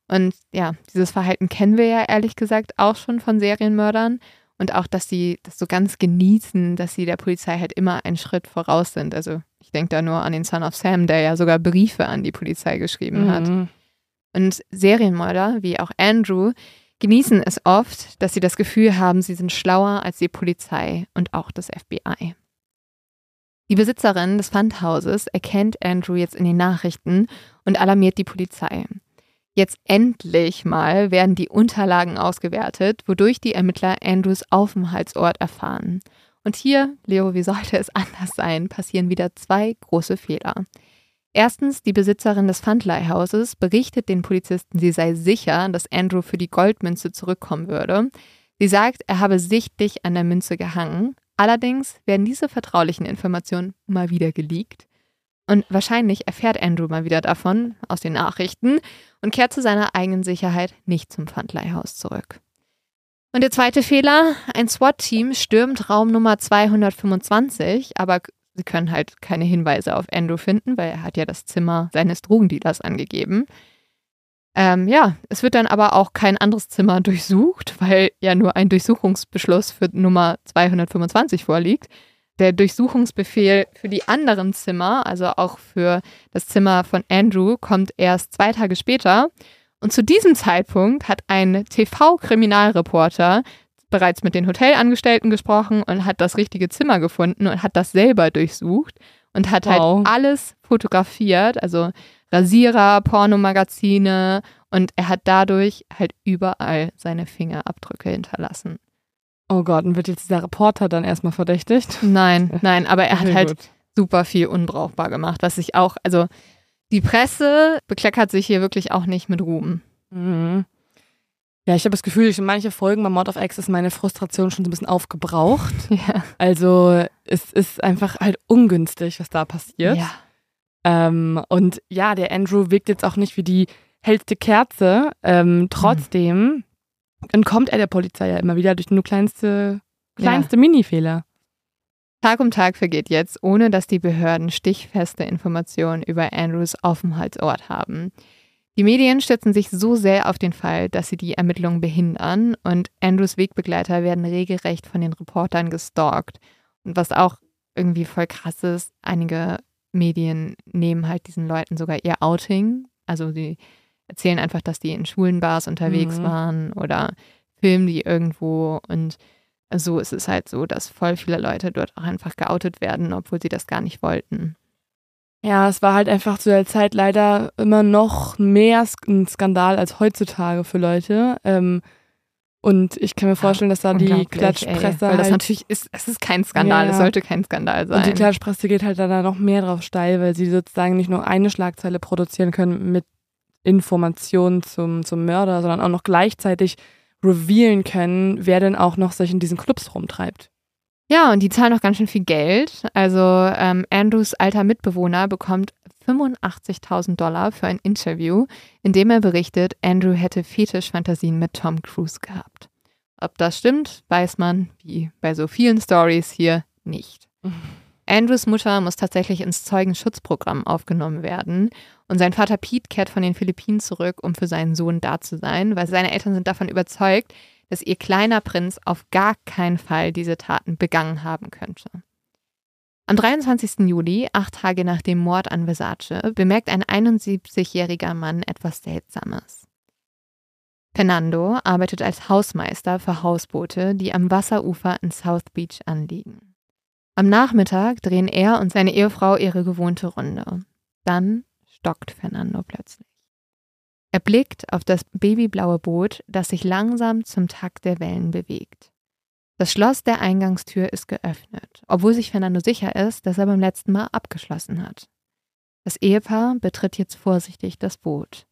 Und ja, dieses Verhalten kennen wir ja ehrlich gesagt auch schon von Serienmördern. Und auch, dass sie das so ganz genießen, dass sie der Polizei halt immer einen Schritt voraus sind. Also ich denke da nur an den Son of Sam, der ja sogar Briefe an die Polizei geschrieben Mhm. hat. Und Serienmörder, wie auch Andrew, genießen es oft, dass sie das Gefühl haben, sie sind schlauer als die Polizei und auch das FBI. Die Besitzerin des Pfandhauses erkennt Andrew jetzt in den Nachrichten und alarmiert die Polizei. Jetzt endlich mal werden die Unterlagen ausgewertet, wodurch die Ermittler Andrews Aufenthaltsort erfahren. Und hier, Leo, wie sollte es anders sein, passieren wieder zwei große Fehler. Erstens, die Besitzerin des Pfandleihhauses berichtet den Polizisten, sie sei sicher, dass Andrew für die Goldmünze zurückkommen würde. Sie sagt, er habe sichtlich an der Münze gehangen. Allerdings werden diese vertraulichen Informationen mal wieder geleakt. Und wahrscheinlich erfährt Andrew mal wieder davon aus den Nachrichten und kehrt zu seiner eigenen Sicherheit nicht zum Pfandleihhaus zurück. Und der zweite Fehler, ein SWAT-Team stürmt Raum Nummer 225, aber sie können halt keine Hinweise auf Andrew finden, weil er hat ja das Zimmer seines Drogendealers angegeben. Ähm, ja, es wird dann aber auch kein anderes Zimmer durchsucht, weil ja nur ein Durchsuchungsbeschluss für Nummer 225 vorliegt. Der Durchsuchungsbefehl für die anderen Zimmer, also auch für das Zimmer von Andrew, kommt erst zwei Tage später. Und zu diesem Zeitpunkt hat ein TV-Kriminalreporter bereits mit den Hotelangestellten gesprochen und hat das richtige Zimmer gefunden und hat das selber durchsucht und hat Wow. halt alles fotografiert, also Rasierer, Pornomagazine und er hat dadurch halt überall seine Fingerabdrücke hinterlassen. Oh Gott, und wird jetzt dieser Reporter dann erstmal verdächtigt? Nein, nein, aber er hat Sehr halt gut. super viel unbrauchbar gemacht, was ich auch, also die Presse bekleckert sich hier wirklich auch nicht mit Ruhm. Mhm. Ja, ich habe das Gefühl, durch manche Folgen bei Mod of X ist meine Frustration schon so ein bisschen aufgebraucht. Ja. Also es ist einfach halt ungünstig, was da passiert. ja. Ähm, und ja, der Andrew wirkt jetzt auch nicht wie die hellste Kerze. Ähm, trotzdem entkommt er der Polizei ja immer wieder durch nur kleinste, kleinste Minifehler. Tag um Tag vergeht jetzt, ohne dass die Behörden stichfeste Informationen über Andrews Aufenthaltsort haben. Die Medien stützen sich so sehr auf den Fall, dass sie die Ermittlungen behindern und Andrews Wegbegleiter werden regelrecht von den Reportern gestalkt. Und was auch irgendwie voll krass ist, einige Medien nehmen halt diesen Leuten sogar ihr Outing. Also sie erzählen einfach, dass die in schwulen Bars unterwegs Mhm. waren oder filmen die irgendwo und so ist es halt so, dass voll viele Leute dort auch einfach geoutet werden, obwohl sie das gar nicht wollten. Ja, es war halt einfach zu der Zeit leider immer noch mehr ein Skandal als heutzutage für Leute. Ähm, und ich kann mir vorstellen, dass da die Klatschpresse ey, weil das halt natürlich ist, es ist kein Skandal, Ja, es sollte kein Skandal sein. Und die Klatschpresse geht halt da noch mehr drauf steil, weil sie sozusagen nicht nur eine Schlagzeile produzieren können mit Informationen zum, zum Mörder, sondern auch noch gleichzeitig revealen können, wer denn auch noch sich in diesen Clubs rumtreibt. Ja, und die zahlen auch ganz schön viel Geld. Also ähm, Andrews alter Mitbewohner bekommt 85.000 Dollar für ein Interview, in dem er berichtet, Andrew hätte Fetischfantasien mit Tom Cruise gehabt. Ob das stimmt, weiß man, wie bei so vielen Stories hier, nicht. Andrews Mutter muss tatsächlich ins Zeugenschutzprogramm aufgenommen werden und sein Vater Pete kehrt von den Philippinen zurück, um für seinen Sohn da zu sein, weil seine Eltern sind davon überzeugt, dass ihr kleiner Prinz auf gar keinen Fall diese Taten begangen haben könnte. Am 23. Juli, acht Tage nach dem Mord an Versace, bemerkt ein 71-jähriger Mann etwas Seltsames. Fernando arbeitet als Hausmeister für Hausboote, die am Wasserufer in South Beach anliegen. Am Nachmittag drehen er und seine Ehefrau ihre gewohnte Runde. Dann stockt Fernando plötzlich. Er blickt auf das babyblaue Boot, das sich langsam zum Takt der Wellen bewegt. Das Schloss der Eingangstür ist geöffnet, obwohl sich Fernando sicher ist, dass er beim letzten Mal abgeschlossen hat. Das Ehepaar betritt jetzt vorsichtig das Boot.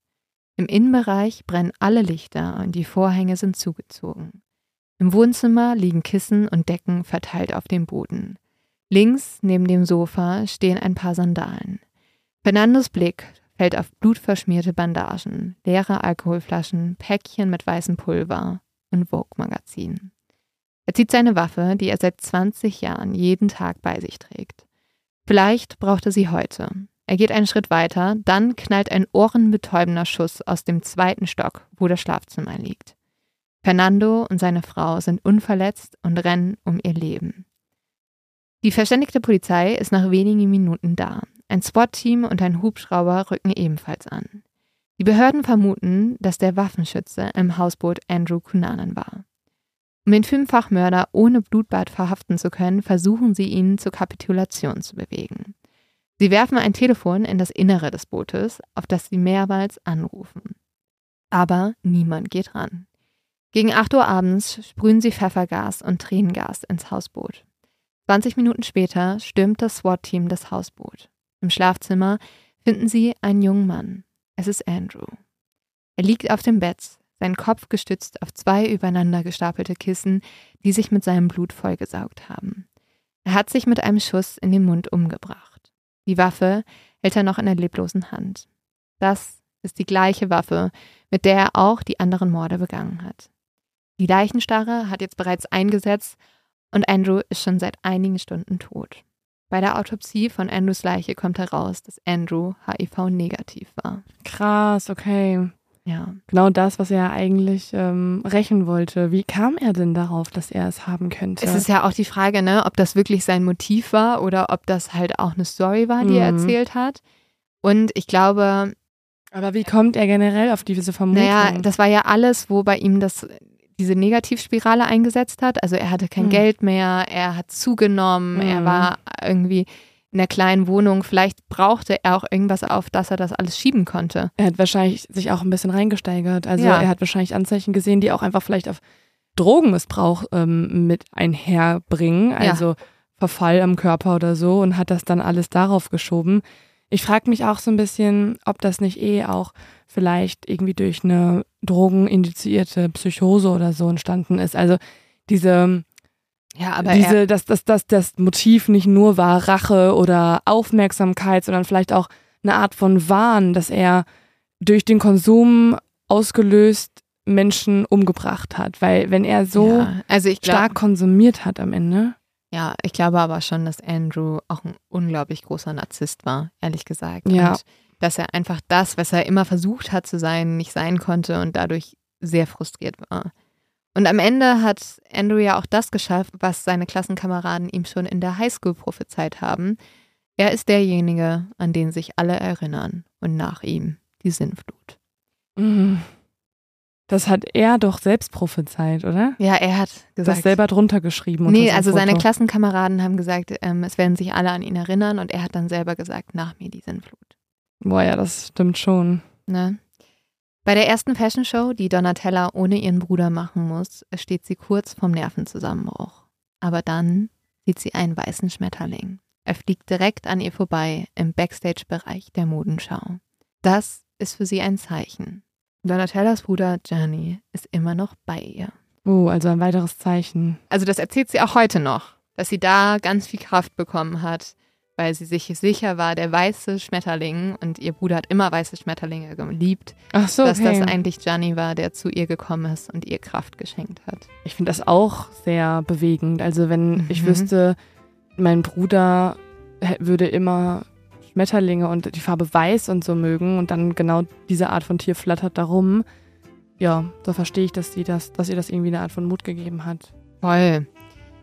Im Innenbereich brennen alle Lichter und die Vorhänge sind zugezogen. Im Wohnzimmer liegen Kissen und Decken verteilt auf dem Boden. Links neben dem Sofa stehen ein paar Sandalen. Fernandos Blick fällt auf blutverschmierte Bandagen, leere Alkoholflaschen, Päckchen mit weißem Pulver und Vogue-Magazin. Er zieht seine Waffe, die er seit 20 Jahren jeden Tag bei sich trägt. Vielleicht braucht er sie heute. Er geht einen Schritt weiter, dann knallt ein ohrenbetäubender Schuss aus dem zweiten Stock, wo das Schlafzimmer liegt. Fernando und seine Frau sind unverletzt und rennen um ihr Leben. Die verständigte Polizei ist nach wenigen Minuten da. Ein SWAT-Team und ein Hubschrauber rücken ebenfalls an. Die Behörden vermuten, dass der Waffenschütze im Hausboot Andrew Cunanan war. Um den Fünffachmörder ohne Blutbad verhaften zu können, versuchen sie ihn zur Kapitulation zu bewegen. Sie werfen ein Telefon in das Innere des Bootes, auf das sie mehrmals anrufen. Aber niemand geht ran. Gegen 8 Uhr abends sprühen sie Pfeffergas und Tränengas ins Hausboot. 20 Minuten später stürmt das SWAT-Team das Hausboot. Im Schlafzimmer finden sie einen jungen Mann. Es ist Andrew. Er liegt auf dem Bett, sein Kopf gestützt auf zwei übereinander gestapelte Kissen, die sich mit seinem Blut vollgesaugt haben. Er hat sich mit einem Schuss in den Mund umgebracht. Die Waffe hält er noch in der leblosen Hand. Das ist die gleiche Waffe, mit der er auch die anderen Morde begangen hat. Die Leichenstarre hat jetzt bereits eingesetzt und Andrew ist schon seit einigen Stunden tot. Bei der Autopsie von Andrews Leiche kommt heraus, dass Andrew HIV-negativ war. Krass, okay. Ja. Genau das, was er eigentlich ähm, rächen wollte. Wie kam er denn darauf, dass er es haben könnte? Es ist ja auch die Frage, ne, ob das wirklich sein Motiv war oder ob das halt auch eine Story war, die er Mhm. erzählt hat. Und ich glaube, Aber wie kommt er generell auf diese Vermutung? naja, das war ja alles, wo bei ihm das diese Negativspirale eingesetzt hat. Also er hatte kein Mhm. Geld mehr, er hat zugenommen, er Mhm. war irgendwie in einer kleinen Wohnung. Vielleicht brauchte er auch irgendwas auf, dass er das alles schieben konnte. er hat wahrscheinlich sich auch ein bisschen reingesteigert. Also Ja. er hat wahrscheinlich Anzeichen gesehen, die auch einfach vielleicht auf Drogenmissbrauch ähm, mit einherbringen. Also Verfall am Körper oder so und hat das dann alles darauf geschoben. Ich frage mich auch so ein bisschen, ob das nicht eh auch vielleicht irgendwie durch eine drogenindizierte Psychose oder so entstanden ist. Also diese Ja, aber diese, dass, dass, dass das Motiv nicht nur war Rache oder Aufmerksamkeit, sondern vielleicht auch eine Art von Wahn, dass er durch den Konsum ausgelöst Menschen umgebracht hat. Weil wenn er so ja, also ich glaube, stark konsumiert hat am Ende. Ja, ich glaube aber schon, dass Andrew auch ein unglaublich großer Narzisst war, ehrlich gesagt. Ja. Und dass er einfach das, was er immer versucht hat zu sein, nicht sein konnte und dadurch sehr frustriert war. Und am Ende hat Andrew ja auch das geschafft, was seine Klassenkameraden ihm schon in der Highschool prophezeit haben. Er ist derjenige, an den sich alle erinnern und nach ihm die Sinnflut. Mhm. Das hat er doch selbst prophezeit, oder? Ja, er hat Das gesagt. selber drunter geschrieben. Nee, also seine Foto. Klassenkameraden haben gesagt, ähm, es werden sich alle an ihn erinnern und er hat dann selber gesagt, nach mir die Sinnflut. Boah, ja, das stimmt schon. Ne? Bei der ersten Fashion Show, die Donatella ohne ihren Bruder machen muss, steht sie kurz vorm Nervenzusammenbruch. Aber dann sieht sie einen weißen Schmetterling. Er fliegt direkt an ihr vorbei im Backstage-Bereich der Modenschau. Das ist für sie ein Zeichen. Donatellas Bruder Gianni ist immer noch bei ihr. Oh, also ein weiteres Zeichen. Also das erzählt sie auch heute noch, dass sie da ganz viel Kraft bekommen hat, weil sie sich sicher war, der weiße Schmetterling, und ihr Bruder hat immer weiße Schmetterlinge geliebt, Ach so, dass okay. das eigentlich Gianni war, der zu ihr gekommen ist und ihr Kraft geschenkt hat. Ich finde das auch sehr bewegend. Also wenn ich Mhm. wüsste, mein Bruder würde immer Schmetterlinge und die Farbe weiß und so mögen und dann genau diese Art von Tier flattert darum. Ja, so verstehe ich, dass sie das, dass ihr das irgendwie eine Art von Mut gegeben hat. Voll.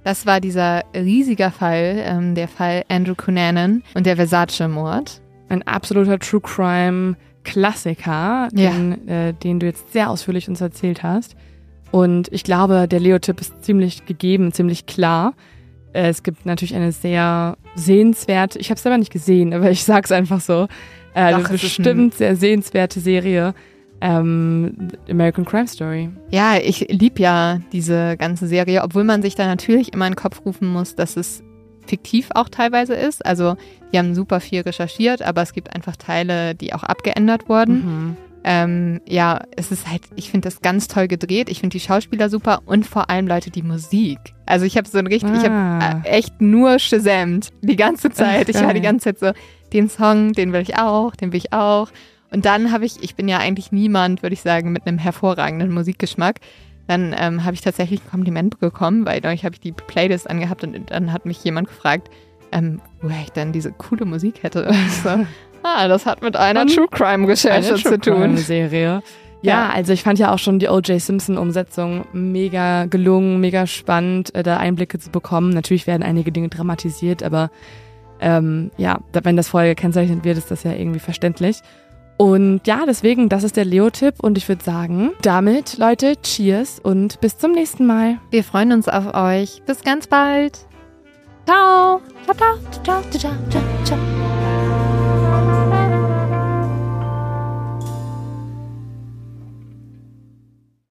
Das war dieser riesige Fall, ähm, der Fall Andrew Cunanan und der Versace-Mord. Ein absoluter True Crime Klassiker, Ja. den, äh, den du jetzt sehr ausführlich uns erzählt hast. Und ich glaube, der Leo-Tipp ist ziemlich gegeben, ziemlich klar. Äh, Es gibt natürlich eine sehr sehenswerte, ich habe es selber nicht gesehen, aber ich sag's einfach so, äh, eine Doch, es bestimmt sehr sehenswerte Serie, ähm, American Crime Story. Ja, ich liebe ja diese ganze Serie, obwohl man sich da natürlich immer in den Kopf rufen muss, dass es fiktiv auch teilweise ist. Also die haben super viel recherchiert, aber es gibt einfach Teile, die auch abgeändert wurden. Mhm. Ähm, ja, es ist halt, ich finde das ganz toll gedreht. Ich finde die Schauspieler super und vor allem Leute die Musik. Also ich habe so ein richtig, ich Ah. habe echt nur shazamt die ganze Zeit. Ich war die ganze Zeit so, den Song, den will ich auch, den will ich auch. Und dann habe ich, ich bin ja eigentlich niemand, würde ich sagen, mit einem hervorragenden Musikgeschmack. Dann ähm, habe ich tatsächlich ein Kompliment bekommen, weil dadurch habe ich die Playlist angehabt und dann hat mich jemand gefragt, ähm, woher ich dann diese coole Musik hätte. So, ah, das hat mit einer True Crime Recherche zu tun. Serie. Ja, Ja. also ich fand ja auch schon die O.J. Simpson-Umsetzung mega gelungen, mega spannend, äh, da Einblicke zu bekommen. Natürlich werden einige Dinge dramatisiert, aber ähm, ja, wenn das vorher gekennzeichnet wird, ist das ja irgendwie verständlich. Und ja, deswegen, das ist der Leo-Tipp und ich würde sagen, damit, Leute, cheers und bis zum nächsten Mal. Wir freuen uns auf euch. Bis ganz bald. Ciao. Ciao, ciao, ciao, ciao, ciao, ciao.